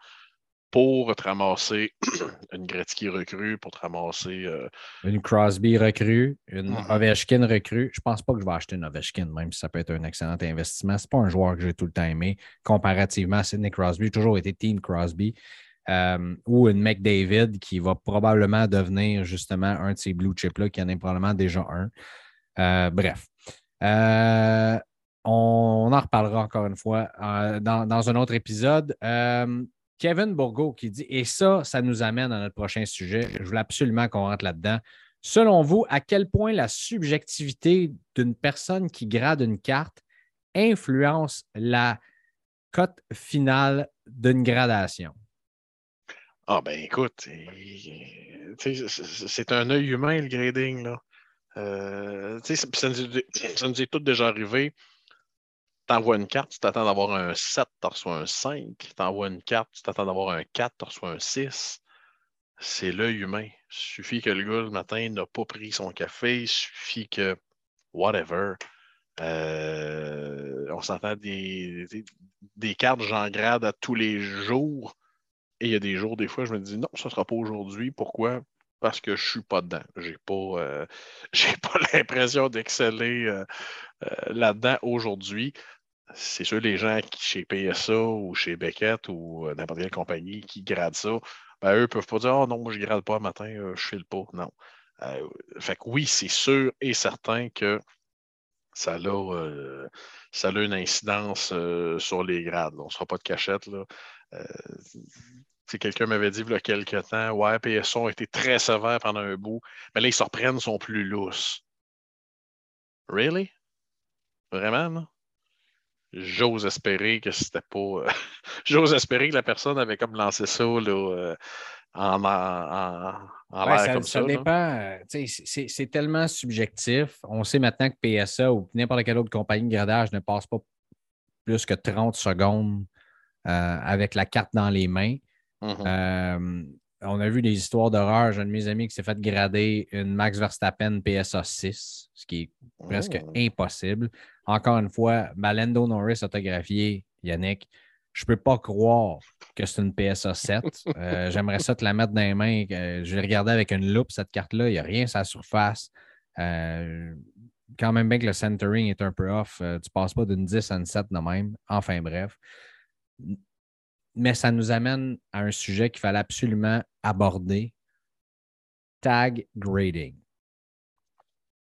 pour te ramasser une Gretzky recrue, pour te ramasser. Euh, une Crosby recrue, une Mhm. Ovechkin recrue. Je pense pas que je vais acheter une Ovechkin, même si ça peut être un excellent investissement. C'est pas un joueur que j'ai tout le temps aimé. Comparativement à Sidney Crosby, j'ai toujours été Team Crosby. Euh, ou une McDavid qui va probablement devenir justement un de ces blue chips-là, qui en est probablement déjà un. Euh, bref. Euh, on, en reparlera encore une fois dans, un autre épisode. Kevin Bourgo qui dit, et ça, ça nous amène à notre prochain sujet. Je voulais absolument qu'on rentre là-dedans. Selon vous, à quel point la subjectivité d'une personne qui grade une carte influence la cote finale d'une gradation? Ah ben écoute, c'est un œil humain le grading, là. Euh, ça, nous est- ça nous est tout déjà arrivé. T'envoies une carte, tu t'attends d'avoir un 7, tu reçois un 5. T'envoies une carte, tu t'attends d'avoir un 4, tu reçois un 6. C'est l'œil humain. Suffit que le gars le matin n'a pas pris son café, suffit que whatever. Euh, on s'entend des, des, des cartes, j'en grade à tous les jours. Et il y a des jours, des fois, je me dis non, ce ne sera pas aujourd'hui. Pourquoi? Parce que je ne suis pas dedans. Je n'ai pas, euh, pas l'impression d'exceller euh, euh, là-dedans aujourd'hui. C'est sûr, les gens qui chez PSA ou chez Beckett ou n'importe quelle compagnie qui gradent ça, ben, eux ne peuvent pas dire Oh non, moi je ne grade pas le matin, je file pas. Non. Fait que oui, c'est sûr et certain que ça a, euh, ça a une incidence euh, sur les grades. On ne sera pas de cachette. Là. Euh, quelqu'un m'avait dit il y a quelques temps, ouais, PSA ont été très sévères pendant un bout, mais là, ils se reprennent, sont plus lousses. Really? Vraiment, non? J'ose espérer que c'était pas. J'ose espérer que la personne avait comme lancé ça là, en, en, en, Ouais, ça, comme ça ça. dépend. C'est tellement subjectif. On sait maintenant que PSA ou n'importe quelle autre compagnie de gradage ne passe pas plus que 30 secondes euh, avec la carte dans les mains. Mhm. Euh, on a vu des histoires d'horreur. J'ai un de mes amis qui s'est fait grader une Max Verstappen PSA 6, ce qui est presque Oh. impossible. Encore une fois, Malendo Norris autographié, Yannick. Je peux pas croire que c'est une PSA 7. Euh, J'aimerais ça te la mettre dans les mains. Je l'ai regardé avec une loupe, cette carte-là. Il n'y a rien sur la surface. Euh, quand même bien que le centering est un peu off. Euh, tu ne passes pas d'une 10 à une 7 de même. Enfin bref. Mais ça nous amène à un sujet qu'il fallait absolument aborder. Tag grading.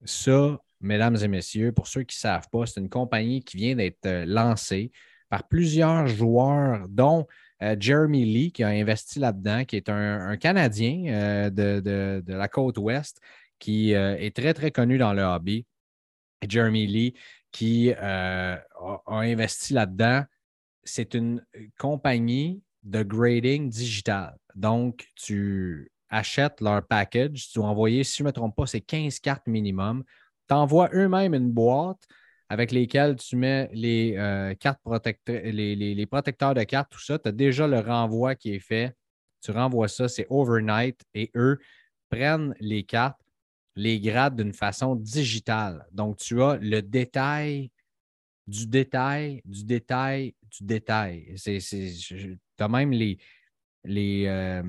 Ça, mesdames et messieurs, pour ceux qui ne savent pas, c'est une compagnie qui vient d'être lancée par plusieurs joueurs, dont euh, Jeremy Lee, qui a investi là-dedans, qui est un, Canadien euh, de, de- la côte ouest, qui euh, est très, très connu dans le hobby. Jeremy Lee, qui a, investi là-dedans. C'est une compagnie de grading digital. Donc, tu achètes leur package, tu vas envoyer, si je ne me trompe pas, c'est 15 cartes minimum. Tu envoies eux-mêmes une boîte avec lesquelles tu mets les, euh, cartes protecteurs, les, protecteurs de cartes, tout ça. Tu as déjà le renvoi qui est fait. Tu renvoies ça, c'est overnight et eux prennent les cartes, les gradent d'une façon digitale. Donc, tu as le détail du détail, du détail, du détail. Tu as même les. les euh,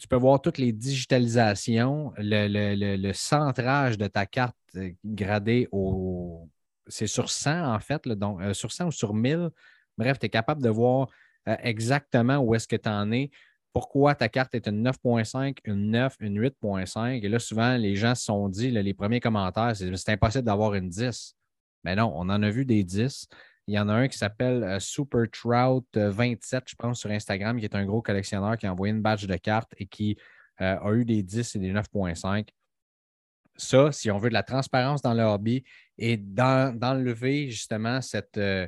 tu peux voir toutes les digitalisations, le- le centrage de ta carte euh, gradée au. C'est sur 100 en fait, donc euh, sur 100 ou sur 1000. Bref, tu es capable de voir euh, exactement où est-ce que tu en es pourquoi ta carte est une 9.5, une 9, une 8.5. Et là, souvent, les gens se sont dit, les premiers commentaires, c'est impossible d'avoir une 10. Mais non, on en a vu des 10. Il y en a un qui s'appelle euh, Super Trout euh, 27, je pense, sur Instagram, qui est un gros collectionneur qui a envoyé une badge de cartes et qui a eu des 10 et des 9.5. Ça, si on veut de la transparence dans le hobby et d'enlever justement cette euh,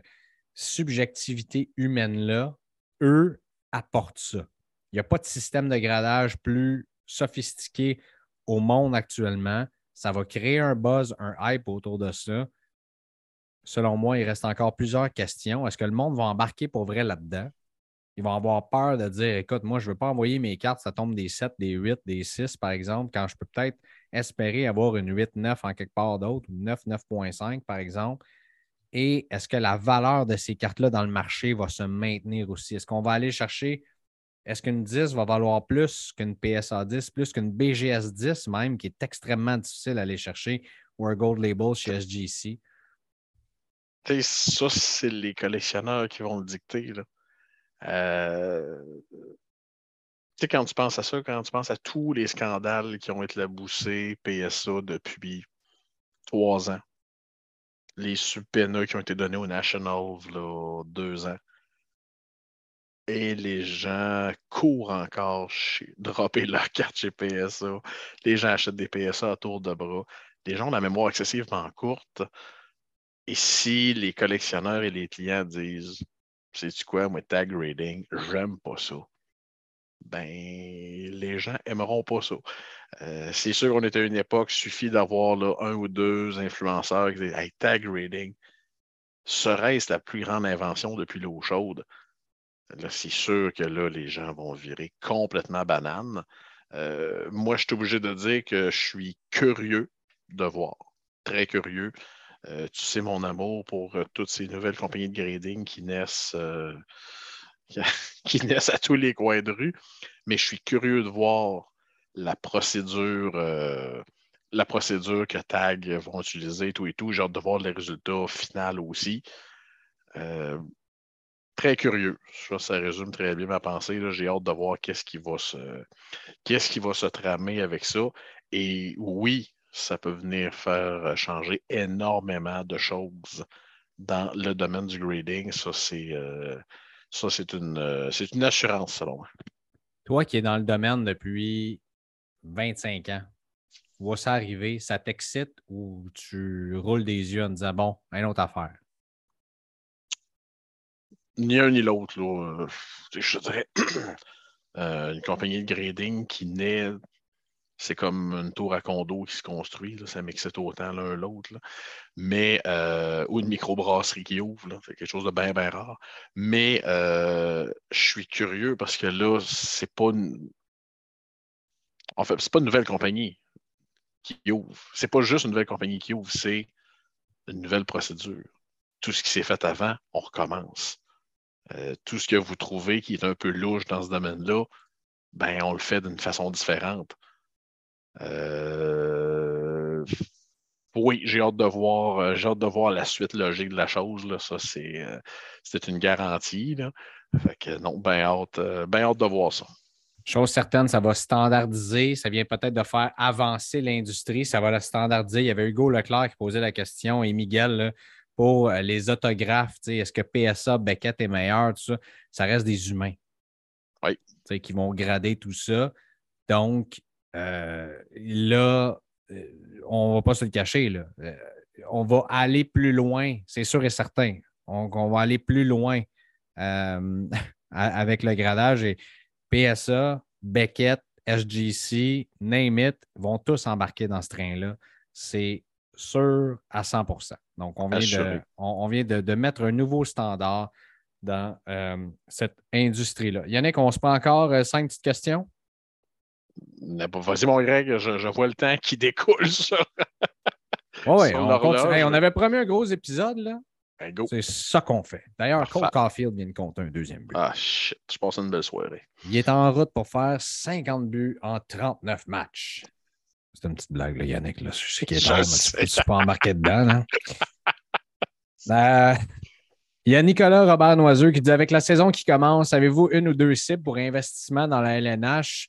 subjectivité humaine-là, eux apportent ça. Il n'y a pas de système de gradage plus sophistiqué au monde actuellement. Ça va créer un buzz, un hype autour de ça. Selon moi, il reste encore plusieurs questions. Est-ce que le monde va embarquer pour vrai là-dedans? Ils vont avoir peur de dire écoute, moi, je ne veux pas envoyer mes cartes, ça tombe des 7, des 8, des 6, par exemple, quand je peux peut-être espérer avoir une 8-9 en quelque part d'autre, ou 9-9.5, par exemple? Et est-ce que la valeur de ces cartes-là dans le marché va se maintenir aussi? Est-ce qu'on va aller chercher est-ce qu'une 10 va valoir plus qu'une PSA 10, plus qu'une BGS 10 même, qui est extrêmement difficile à aller chercher, ou un Gold Label chez SGC? ça, c'est les collectionneurs qui vont le dicter. Là. Euh, sais, quand tu penses à ça, quand tu penses à tous les scandales qui ont été laboussés PSA depuis trois ans, les subpoenas qui ont été donnés au National deux ans, et les gens courent encore chez, dropper leur carte chez PSA. Les gens achètent des PSA à tour de bras. Les gens ont la mémoire excessivement courte. Et si les collectionneurs et les clients disent sais-tu quoi, moi, tag rating, j'aime pas ça. Ben, les gens aimeront pas ça. Euh, c'est sûr qu'on était à une époque, suffit d'avoir un ou deux influenceurs qui disent hey, tag rating, serait-ce la plus grande invention depuis l'eau chaude? Là, c'est sûr que là, les gens vont virer complètement banane. Euh, moi, je suis obligé de dire que je suis curieux de voir, très curieux. Euh, tu sais mon amour pour toutes ces nouvelles compagnies de grading qui naissent, qui naissent à tous les coins de rue, mais je suis curieux de voir la procédure, la procédure que TAG vont utiliser, tout et tout. J'ai hâte de voir les résultats finaux aussi. très curieux. Ça, ça résume très bien ma pensée. J'ai hâte de voir qu'est-ce qui va se qui va se tramer avec ça. Et oui, ça peut venir faire euh, changer énormément de choses dans le domaine du grading. Ça, c'est euh, une, euh, une assurance, selon moi. Toi qui es dans le domaine depuis 25 ans, vois ça arriver, ça t'excite ou tu roules des yeux en disant bon, une autre affaire? Ni un ni l'autre. Je dirais une compagnie de grading qui naît c'est comme une tour à condo qui se construit. ça m'excite autant l'un l'autre. Mais, euh, ou une microbrasserie qui ouvre. C'est quelque chose de bien, bien rare. Mais euh, je suis curieux parce que là, c'est pas. En fait, c'est pas une nouvelle compagnie qui ouvre. C'est pas juste une nouvelle compagnie qui ouvre, c'est une nouvelle procédure. Tout ce qui s'est fait avant, on recommence. Euh, tout ce que vous trouvez qui est un peu louche dans ce domaine-là, ben, on le fait d'une façon différente. Euh, oui, j'ai hâte de voir, euh, j'ai hâte de voir la suite logique de la chose. Là. Ça, c'est, euh, une garantie. Là. Fait que non, bien hâte, ben hâte de voir ça. Chose certaine, ça va standardiser, ça vient peut-être de faire avancer l'industrie, ça va la standardiser. Il y avait Hugo Leclerc qui posait la question et Miguel pour les autographes, est-ce que PSA, Beckett est meilleur, tout ça, ça reste des humains. Oui. Qui vont grader tout ça. Donc, euh, là, euh, on ne va pas se le cacher. Là. Euh, on va aller plus loin, c'est sûr et certain. On, va aller plus loin avec le gradage. Et PSA, Beckett, SGC, Name It vont tous embarquer dans ce train-là. C'est sûr à 100% Donc, on vient, de, on, vient de, mettre un nouveau standard dans cette industrie-là. Yannick, on se prend encore cinq petites questions? Vas-y, mon Greg, je, vois le temps qui découle sur. oui, on, avait promis un gros épisode, là. Ben, C'est ça qu'on fait. D'ailleurs, Cole Caulfield vient de compter un deuxième but. Ah, shit, je passe une belle soirée. Il est en route pour faire 50 buts en 39 matchs. C'est une petite blague, là, Yannick. Là. Je sais qu'il est tard, mais tu peux pas embarquer dedans. Là? Euh, il y a Nicolas Robert Noiseux qui dit Avec la saison qui commence, avez-vous une ou deux cibles pour investissement dans la LNH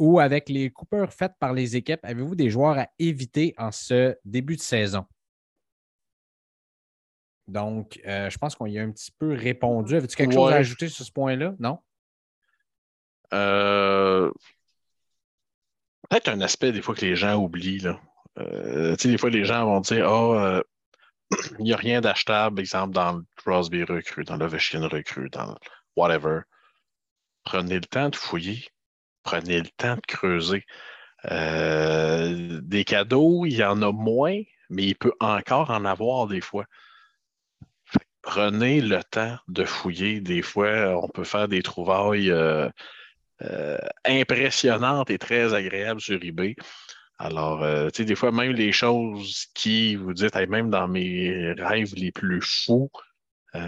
ou avec les coupeurs faites par les équipes, avez-vous des joueurs à éviter en ce début de saison? Donc, euh, je pense qu'on y a un petit peu répondu. Avez-vous quelque chose à ajouter sur ce point-là? Non? Euh, peut-être un aspect des fois que les gens oublient. Là. Euh, des fois, les gens vont dire Ah, il n'y a rien d'achetable, exemple, dans le Crosby recrue, dans le Ovechkin recrue, dans whatever. Prenez le temps de fouiller prenez le temps de creuser. Euh, des cadeaux, il y en a moins, mais il peut encore en avoir des fois. prenez le temps de fouiller. Des fois, on peut faire des trouvailles euh, euh, impressionnantes et très agréables sur eBay. Alors, tu sais, des fois, même les choses qui, vous dites, même dans mes rêves les plus fous, je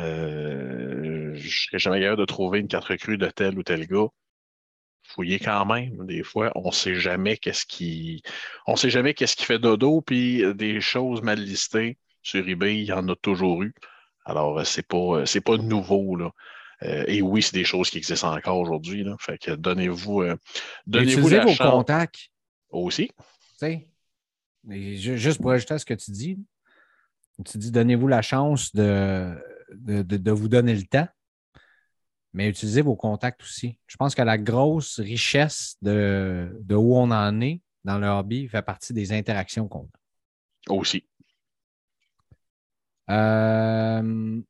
ne serais jamais capable de trouver une carte recrue de tel ou tel gars fouiller quand même. Des fois, on ne sait jamais qu'est-ce qui. On sait jamais qu'est-ce qui fait dodo, puis des choses mal listées sur eBay, il y en a toujours eu. Alors, c'est pas, c'est pas nouveau, là. Euh, et oui, c'est des choses qui existent encore aujourd'hui. Fait que donnez-vous. Euh, donnez-vous la vos contacts. Aussi. juste pour ajouter à ce que tu dis, tu dis donnez-vous la chance de, de, vous donner le temps, mais utilisez vos contacts aussi. Je pense que la grosse richesse de, de où on en est dans le hobby fait partie des interactions qu'on a. Aussi. Euh,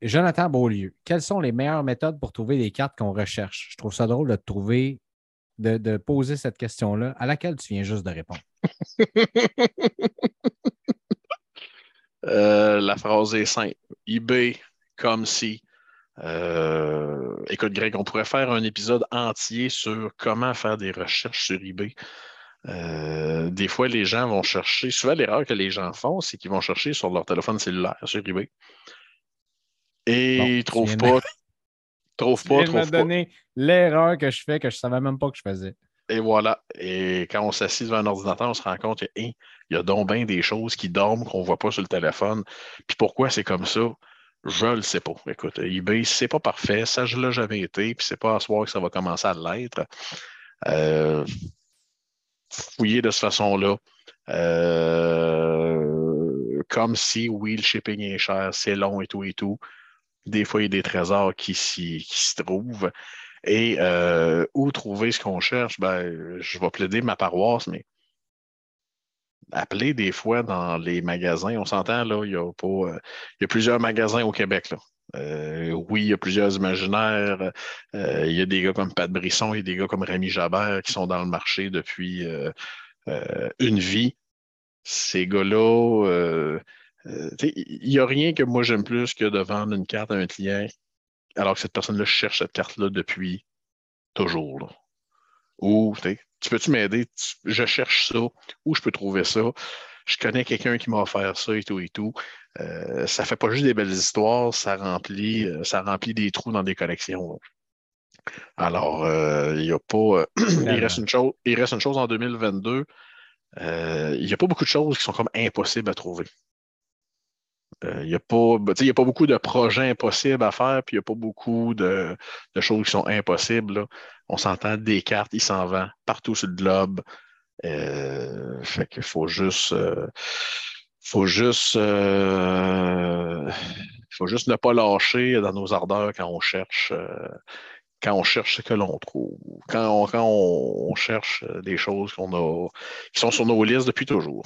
Jonathan Beaulieu, quelles sont les meilleures méthodes pour trouver les cartes qu'on recherche? Je trouve ça drôle de trouver, de, poser cette question-là à laquelle tu viens juste de répondre. Euh, la phrase est simple. eBay, comme si. Euh, écoute, Greg, on pourrait faire un épisode entier sur comment faire des recherches sur eBay. Euh, des fois, les gens vont chercher. Souvent, l'erreur que les gens font, c'est qu'ils vont chercher sur leur téléphone cellulaire sur eBay. Et ils ne trouvent pas. Trouve pas, trouve pas. donné l'erreur que je fais que je ne savais même pas que je faisais. Et voilà. Et quand on s'assied devant un ordinateur, on se rend compte qu'il y a donc bien des choses qui dorment qu'on ne voit pas sur le téléphone. Puis pourquoi c'est comme ça? Je le sais pas. Écoute, eBay, c'est pas parfait. Ça, je l'ai jamais été. Puis c'est pas à soir que ça va commencer à l'être. Euh, fouiller de cette façon-là. Euh, comme si, oui, le shipping est cher, c'est long et tout et tout. Des fois, il y a des trésors qui s'y trouvent. Et euh, où trouver ce qu'on cherche? Ben, je vais plaider ma paroisse, mais appeler des fois dans les magasins. On s'entend, là, il y a pas. Euh, il y a plusieurs magasins au Québec. Euh, oui, il y a plusieurs imaginaires. il y a des gars comme Pat Brisson, il y a des gars comme Rémi Jabert qui sont dans le marché depuis une vie. Ces gars-là, il n'y a rien que moi j'aime plus que de vendre une carte à un client alors que cette personne-là cherche cette carte-là depuis toujours. Ou, tu peux-tu m'aider? Je cherche ça. Où je peux trouver ça? Je connais quelqu'un qui m'a offert ça et tout et tout. Euh, ça fait pas juste des belles histoires, ça remplit, euh, ça remplit des trous dans des collections. Alors, euh, il y a pas. il, reste une chose, il reste une chose en 2022. il n'y a pas beaucoup de choses qui sont comme impossibles à trouver. Il n'y a, pas, a pas beaucoup de projets impossibles à faire, puis il n'y a pas beaucoup de, choses qui sont impossibles. On s'entend des cartes, il s'en vend partout sur le globe. Euh, fait qu'il faut juste. Euh, faut juste. Euh, faut juste ne pas lâcher dans nos ardeurs quand on cherche. quand on cherche ce que l'on trouve, quand on, quand on, cherche des choses qu'on a, qui sont sur nos listes depuis toujours.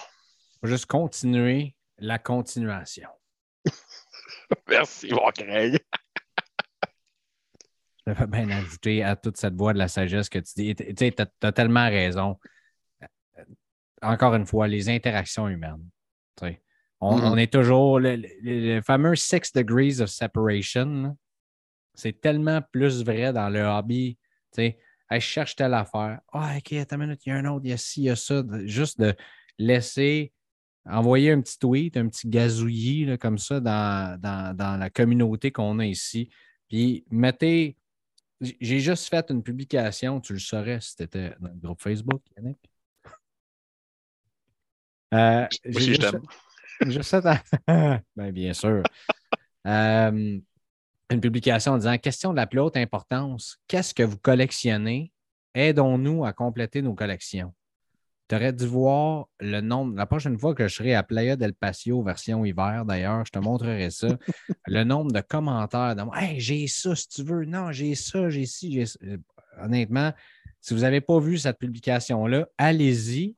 Faut juste continuer la continuation. Merci, mon Craig. Je vais bien ajouter à toute cette voix de la sagesse que tu dis. Tu sais, tu as, tellement raison. Encore une fois, les interactions humaines. Mm-hmm. on, est toujours le, fameux Six Degrees of Separation. C'est tellement plus vrai dans le hobby. Tu sais, je cherche telle affaire. Ah, OK, attends une minute, il y a un autre, il y a ci, il y a ça. Juste de laisser envoyer un petit tweet, un petit gazouillis comme ça dans, la communauté qu'on a ici. Puis mettez. J'ai juste fait une publication, tu le saurais si tu étais dans le groupe Facebook, Yannick. Euh, j'ai juste, fait, ben, bien sûr. Euh, une publication en disant Question de la plus haute importance, qu'est-ce que vous collectionnez? Aidons-nous à compléter nos collections. Tu aurais dû voir le nombre. La prochaine fois que je serai à Playa del Patio, version hiver d'ailleurs, je te montrerai ça. le nombre de commentaires. De, hey, j'ai ça si tu veux. Non, j'ai ça, j'ai ci, j'ai ça. Honnêtement, si vous n'avez pas vu cette publication-là, allez-y.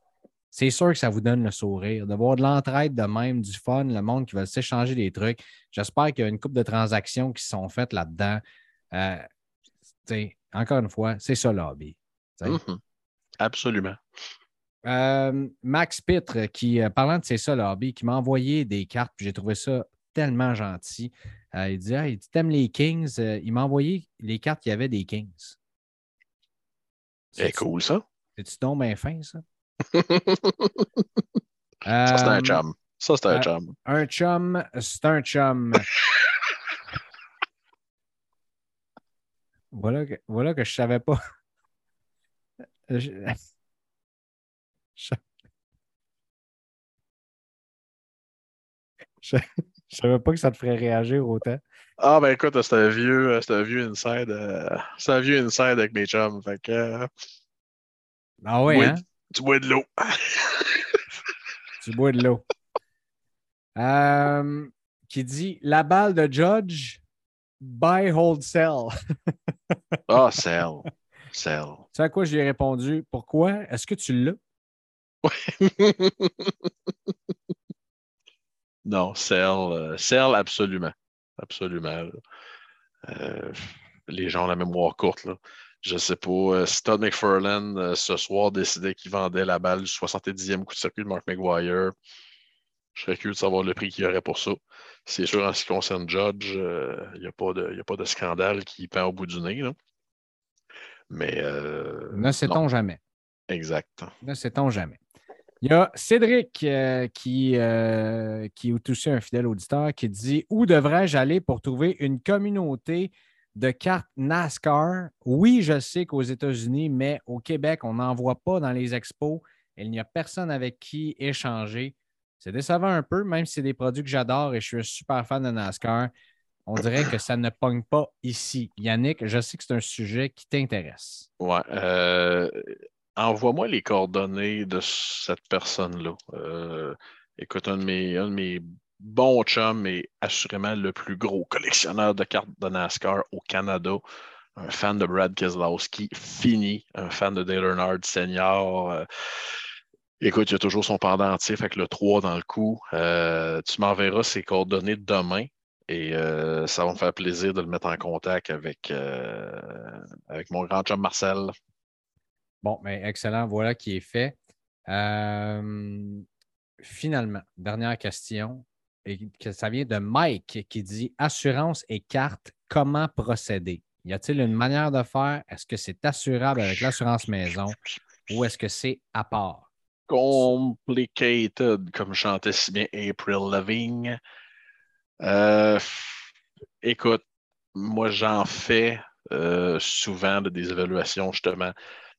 C'est sûr que ça vous donne le sourire. De voir de l'entraide de même, du fun, le monde qui va s'échanger des trucs. J'espère qu'il y a une couple de transactions qui sont faites là-dedans. Euh, encore une fois, c'est ça l'hobby. Mm-hmm. Absolument. Euh, Max Pitre, qui, euh, parlant de c'est ça, hobby, qui m'a envoyé des cartes, puis j'ai trouvé ça tellement gentil. Euh, il dit ah, il T'aimes les Kings? Il m'a envoyé les cartes qui avaient des Kings. C'est cool, ça. C'est-tu donc bien fin, ça? ça, c'est un chum. Ça, c'est un chum. Un chum, c'est un chum. voilà, que, voilà que je savais pas. Je... Je... Je savais pas que ça te ferait réagir autant. Ah, ben écoute, c'est un vieux, c'est un vieux inside. euh, c'est un vieux inside avec mes chums. Fait que. euh, Ah ouais, Oui. hein? tu bois de l'eau. Tu bois de l'eau. Euh, qui dit la balle de Judge, buy, hold, sell. Ah, sell. Sell. Tu sais à quoi j'ai répondu? Pourquoi? Est-ce que tu l'as? non, sell. euh, sell, absolument. Absolument. Euh, les gens ont la mémoire courte. Là. Je sais pas. euh, si Todd McFarlane, euh, ce soir, décidait qu'il vendait la balle du 70e coup de circuit de Mark McGuire, je serais curieux de savoir le prix qu'il y aurait pour ça. C'est sûr, en ce qui concerne Judge, il n'y a, a pas de scandale qui pend au bout du nez. là. Mais. euh, Ne sait-on jamais. Exact. Ne sait-on jamais. Il y a Cédric euh, qui, euh, qui est aussi un fidèle auditeur qui dit Où devrais-je aller pour trouver une communauté de cartes NASCAR? Oui, je sais qu'aux États-Unis, mais au Québec, on n'en voit pas dans les expos. Il n'y a personne avec qui échanger. C'est décevant un peu, même si c'est des produits que j'adore et je suis un super fan de NASCAR. On dirait que ça ne pogne pas ici. Yannick, je sais que c'est un sujet qui t'intéresse. Ouais. euh, Envoie-moi les coordonnées de cette personne-là. Euh, écoute, un de, mes, un de mes bons chums est assurément le plus gros collectionneur de cartes de NASCAR au Canada. Un fan de Brad Keselowski, fini, un fan de Dale Earnhardt Senior. euh, écoute, il a toujours son pendentif avec le 3 dans le coup. Euh, tu m'enverras ses coordonnées demain. Et ça va me faire plaisir de le mettre en contact avec, avec mon grand chum Marcel. Bon, mais excellent. Voilà qui est fait. Euh, finalement, dernière question. Ça vient de Mike qui dit Assurance et carte, comment procéder? Y a-t-il une manière de faire? Est-ce que c'est assurable avec l'assurance maison? Ou est-ce que c'est à part? Complicated, comme chantait si bien April Lavigne. Euh, écoute, moi j'en fais euh, souvent de des évaluations, justement,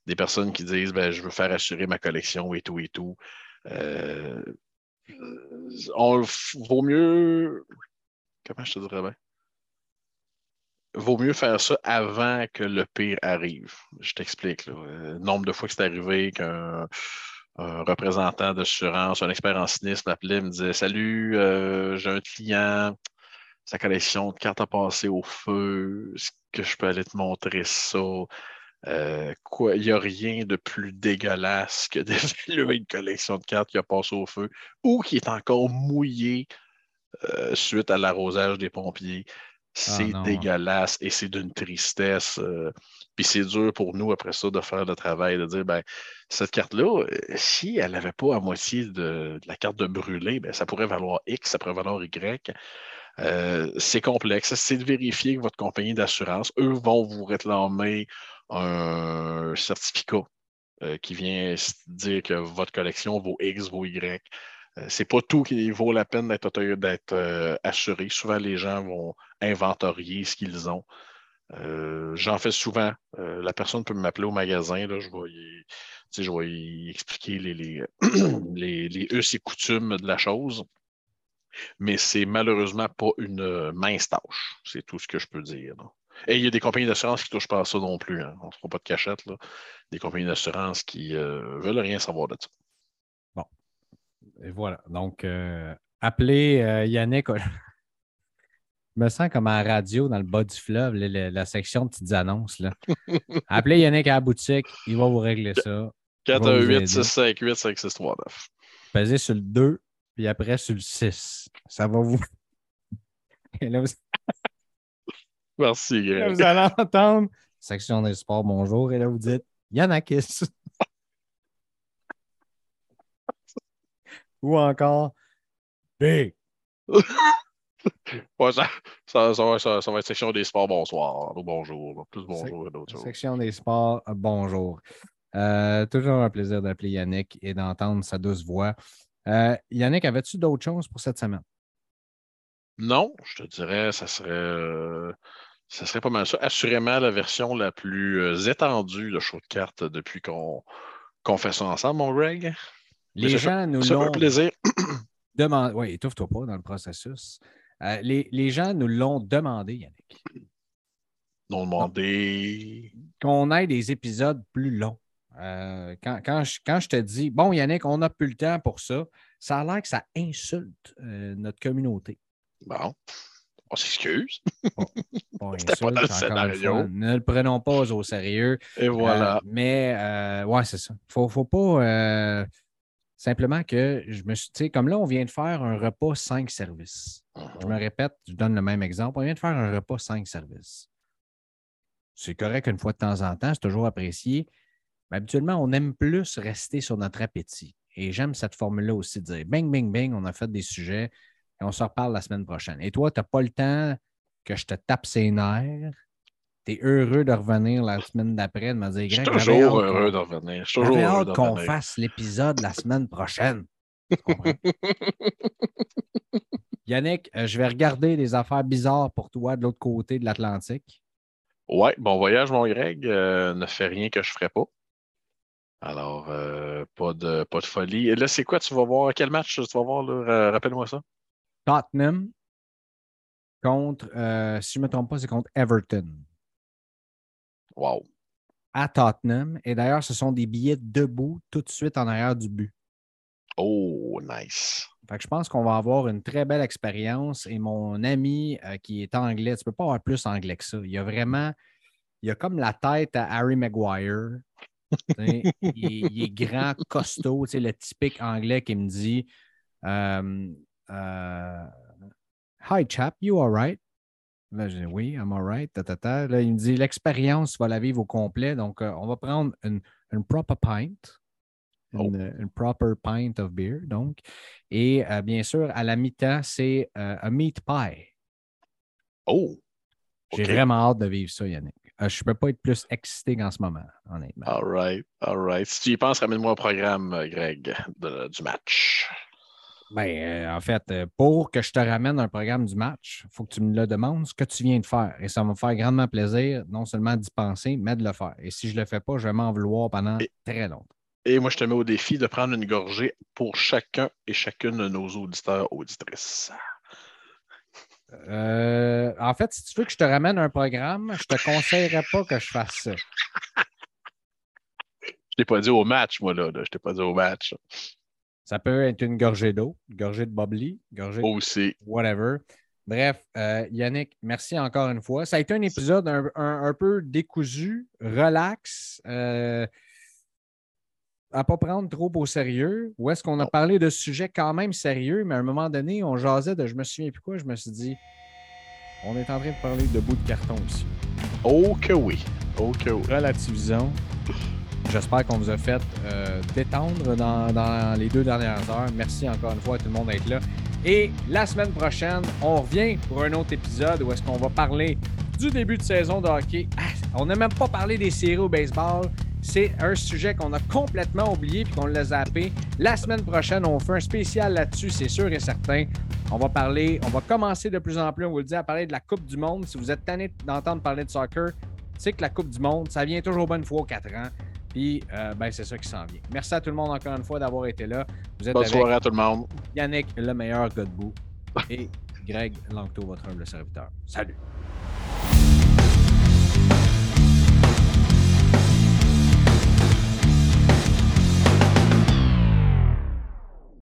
des personnes qui disent ben, je veux faire assurer ma collection et tout et tout. Euh, on, vaut mieux. Comment je te dirais bien? Vaut mieux faire ça avant que le pire arrive. Je t'explique. là. Euh, nombre de fois que c'est arrivé qu'un un représentant d'assurance, un expert en sinistre m'appelait, me disait Salut, euh, j'ai un client, sa collection de cartes a passé au feu, est-ce que je peux aller te montrer ça? Euh, quoi, il n'y a rien de plus dégueulasse que d'évaluer une collection de cartes qui a passé au feu ou qui est encore mouillée euh, suite à l'arrosage des pompiers. C'est non. dégueulasse et c'est d'une tristesse. euh, Puis c'est dur pour nous après ça de faire le travail, de dire ben, cette carte-là, si elle n'avait pas à moitié de, de la carte de brûlé, ben, ça pourrait valoir X, ça pourrait valoir Y. C'est complexe. C'est de vérifier que votre compagnie d'assurance, eux vont vous réclamer un certificat euh, qui vient dire que votre collection vaut X, vaut Y. Euh, c'est pas tout qui vaut la peine d'être euh, assuré. Souvent, les gens vont inventorier ce qu'ils ont. Euh, J'en fais souvent. La personne peut m'appeler au magasin. Là, je vais y, je expliquer les, les, us et coutumes de la chose. Mais c'est malheureusement pas une mince tâche. C'est tout ce que je peux dire. Et il y a des compagnies d'assurance qui ne touchent pas à ça non plus. hein. On ne se fera pas de cachette. Là. Des compagnies d'assurance qui ne veulent rien savoir de ça. Et voilà. Donc, euh, appelez euh, Yannick. Je me sens comme à la radio dans le bas du fleuve, là, la, la section de petites annonces. Là. appelez Yannick à la boutique, il va vous régler ça. Je vais vous 418 aider. 658 5639. Pesez sur le 2, puis après sur le 6. Ça va vous. Et là, vous, Merci, Greg. vous allez entendre section des sports, bonjour. Et là, vous dites Yannakis. Ou encore Big. Ouais, ça, ça, ça va, ça- ça va être section des sports, bonsoir. ou bonjour. Plus bonjour et d'autres choses. Section des sports, bonjour. Euh, toujours un plaisir d'appeler Yannick et d'entendre sa douce voix. Euh, Yannick, avais-tu d'autres choses pour cette semaine? Non, je te dirais, ça serait. euh, Ce serait pas mal ça. Assurément la version la plus euh, étendue de show de cartes depuis qu'on fait ça ensemble, mon Greg. Les gens nous l'ont. plaisir. Oui, étouffe-toi pas dans le processus. Euh, les, gens nous l'ont demandé, Yannick. Nous demandé. Qu'on ait des épisodes plus longs. Euh, quand, je, quand, je, te dis, bon, Yannick, on n'a plus le temps pour ça, ça a l'air que ça insulte notre communauté. Bon. On s'excuse. C'était pas dans le scénario. ne le prenons pas au sérieux. Et voilà. Euh, mais, euh, ouais, c'est ça. Faut, faut pas. Euh, simplement que je me suis. Tu sais, comme là, on vient de faire un repas 5 services. Je me mhm. répète, je donne le même exemple. On vient de faire un repas 5 services. C'est correct une fois de temps en temps, c'est toujours apprécié. Mais habituellement, on aime plus rester sur notre appétit. Et j'aime cette formule-là aussi de dire bing, bing, bing, on a fait des sujets et on se reparle la semaine prochaine. Et toi, tu n'as pas le temps que je te tape ses nerfs. Tu es heureux de revenir la semaine d'après, de me dire, Je suis toujours heureux de revenir. Je suis toujours hâte qu'on fasse l'épisode la semaine prochaine. Yannick, euh, je vais regarder des affaires bizarres pour toi de l'autre côté de l'Atlantique. Ouais, bon voyage, mon Greg. Euh, ne fais rien que je ne ferai pas. Alors, euh, pas, de, pas de folie. Et là, c'est quoi? Tu vas voir quel match? Tu vas voir? Rappelle-moi ça. Tottenham contre, euh, si je ne me trompe pas, c'est contre Everton. Wow. À Tottenham. Et d'ailleurs, ce sont des billets debout tout de suite en arrière du but. Oh, nice. Fait que je pense qu'on va avoir une très belle expérience. Et mon ami euh, qui est anglais, tu ne peux pas avoir plus anglais que ça. Il y a vraiment, il a comme la tête à Harry Maguire. il, est grand, costaud, le typique anglais qui me dit euh, euh, Hi, chap, you alright? Là, je dis oui, I'm alright. Là, il me dit l'expérience, va la vivre au complet. Donc, euh, on va prendre une, proper pint. Oh. Une, proper pint of beer, donc. Et euh, bien sûr, à la mi-temps, c'est un meat pie. Oh! J'ai vraiment hâte de vivre ça, Yannick. je ne peux pas être plus excité qu'en ce moment, honnêtement. All right, all right. Si tu y penses, ramène-moi un programme, Greg, du match. Ben, euh, en fait, euh, pour que je te ramène un programme du match, il faut que tu me le demandes, ce que tu viens de faire. Et ça va me faire grandement plaisir, non seulement d'y penser, mais de le faire. Et si je ne le fais pas, je vais m'en vouloir pendant très longtemps. Et moi, je te mets au défi de prendre une gorgée pour chacun et chacune de nos auditeurs, auditrices. Euh, en fait, si tu veux que je te ramène un programme, je ne te conseillerais pas que je fasse ça. je t'ai pas dit au match, moi, là. Je t'ai pas dit au match. Ça peut être une gorgée d'eau, une gorgée de bubbly, gorgée Aussi. whatever. Bref, euh, Yannick, merci encore une fois. Ça a été un épisode un, peu décousu, relax, euh, à ne pas prendre trop au sérieux. Ou est-ce qu'on a parlé de sujets quand même sérieux, mais à un moment donné, on jasait de je me souviens plus quoi, je me suis dit, on est en train de parler de bout de carton aussi. Oh que oui. Oh que oui. Relativisons. J'espère qu'on vous a fait euh, détendre dans, les deux dernières heures. Merci encore une fois à tout le monde d'être là. Et la semaine prochaine, on revient pour un autre épisode où est-ce qu'on va parler du début de saison de hockey. Ah, on n'a même pas parlé des séries au baseball. C'est un sujet qu'on a complètement oublié puis qu'on l'a zappé. La semaine prochaine, on fait un spécial là-dessus, c'est sûr et certain. On va parler, on va commencer de plus en plus, on vous le dit, à parler de la Coupe du Monde. Si vous êtes tanné d'entendre parler de soccer, c'est que la Coupe du Monde, ça vient toujours bonne fois aux quatre ans. Puis, euh, ben, c'est ça qui s'en vient. Merci à tout le monde encore une fois d'avoir été là. Vous êtes Bonne soirée à tout le monde. Yannick, le meilleur gars de bout. Et Greg Langto, votre humble serviteur. Salut.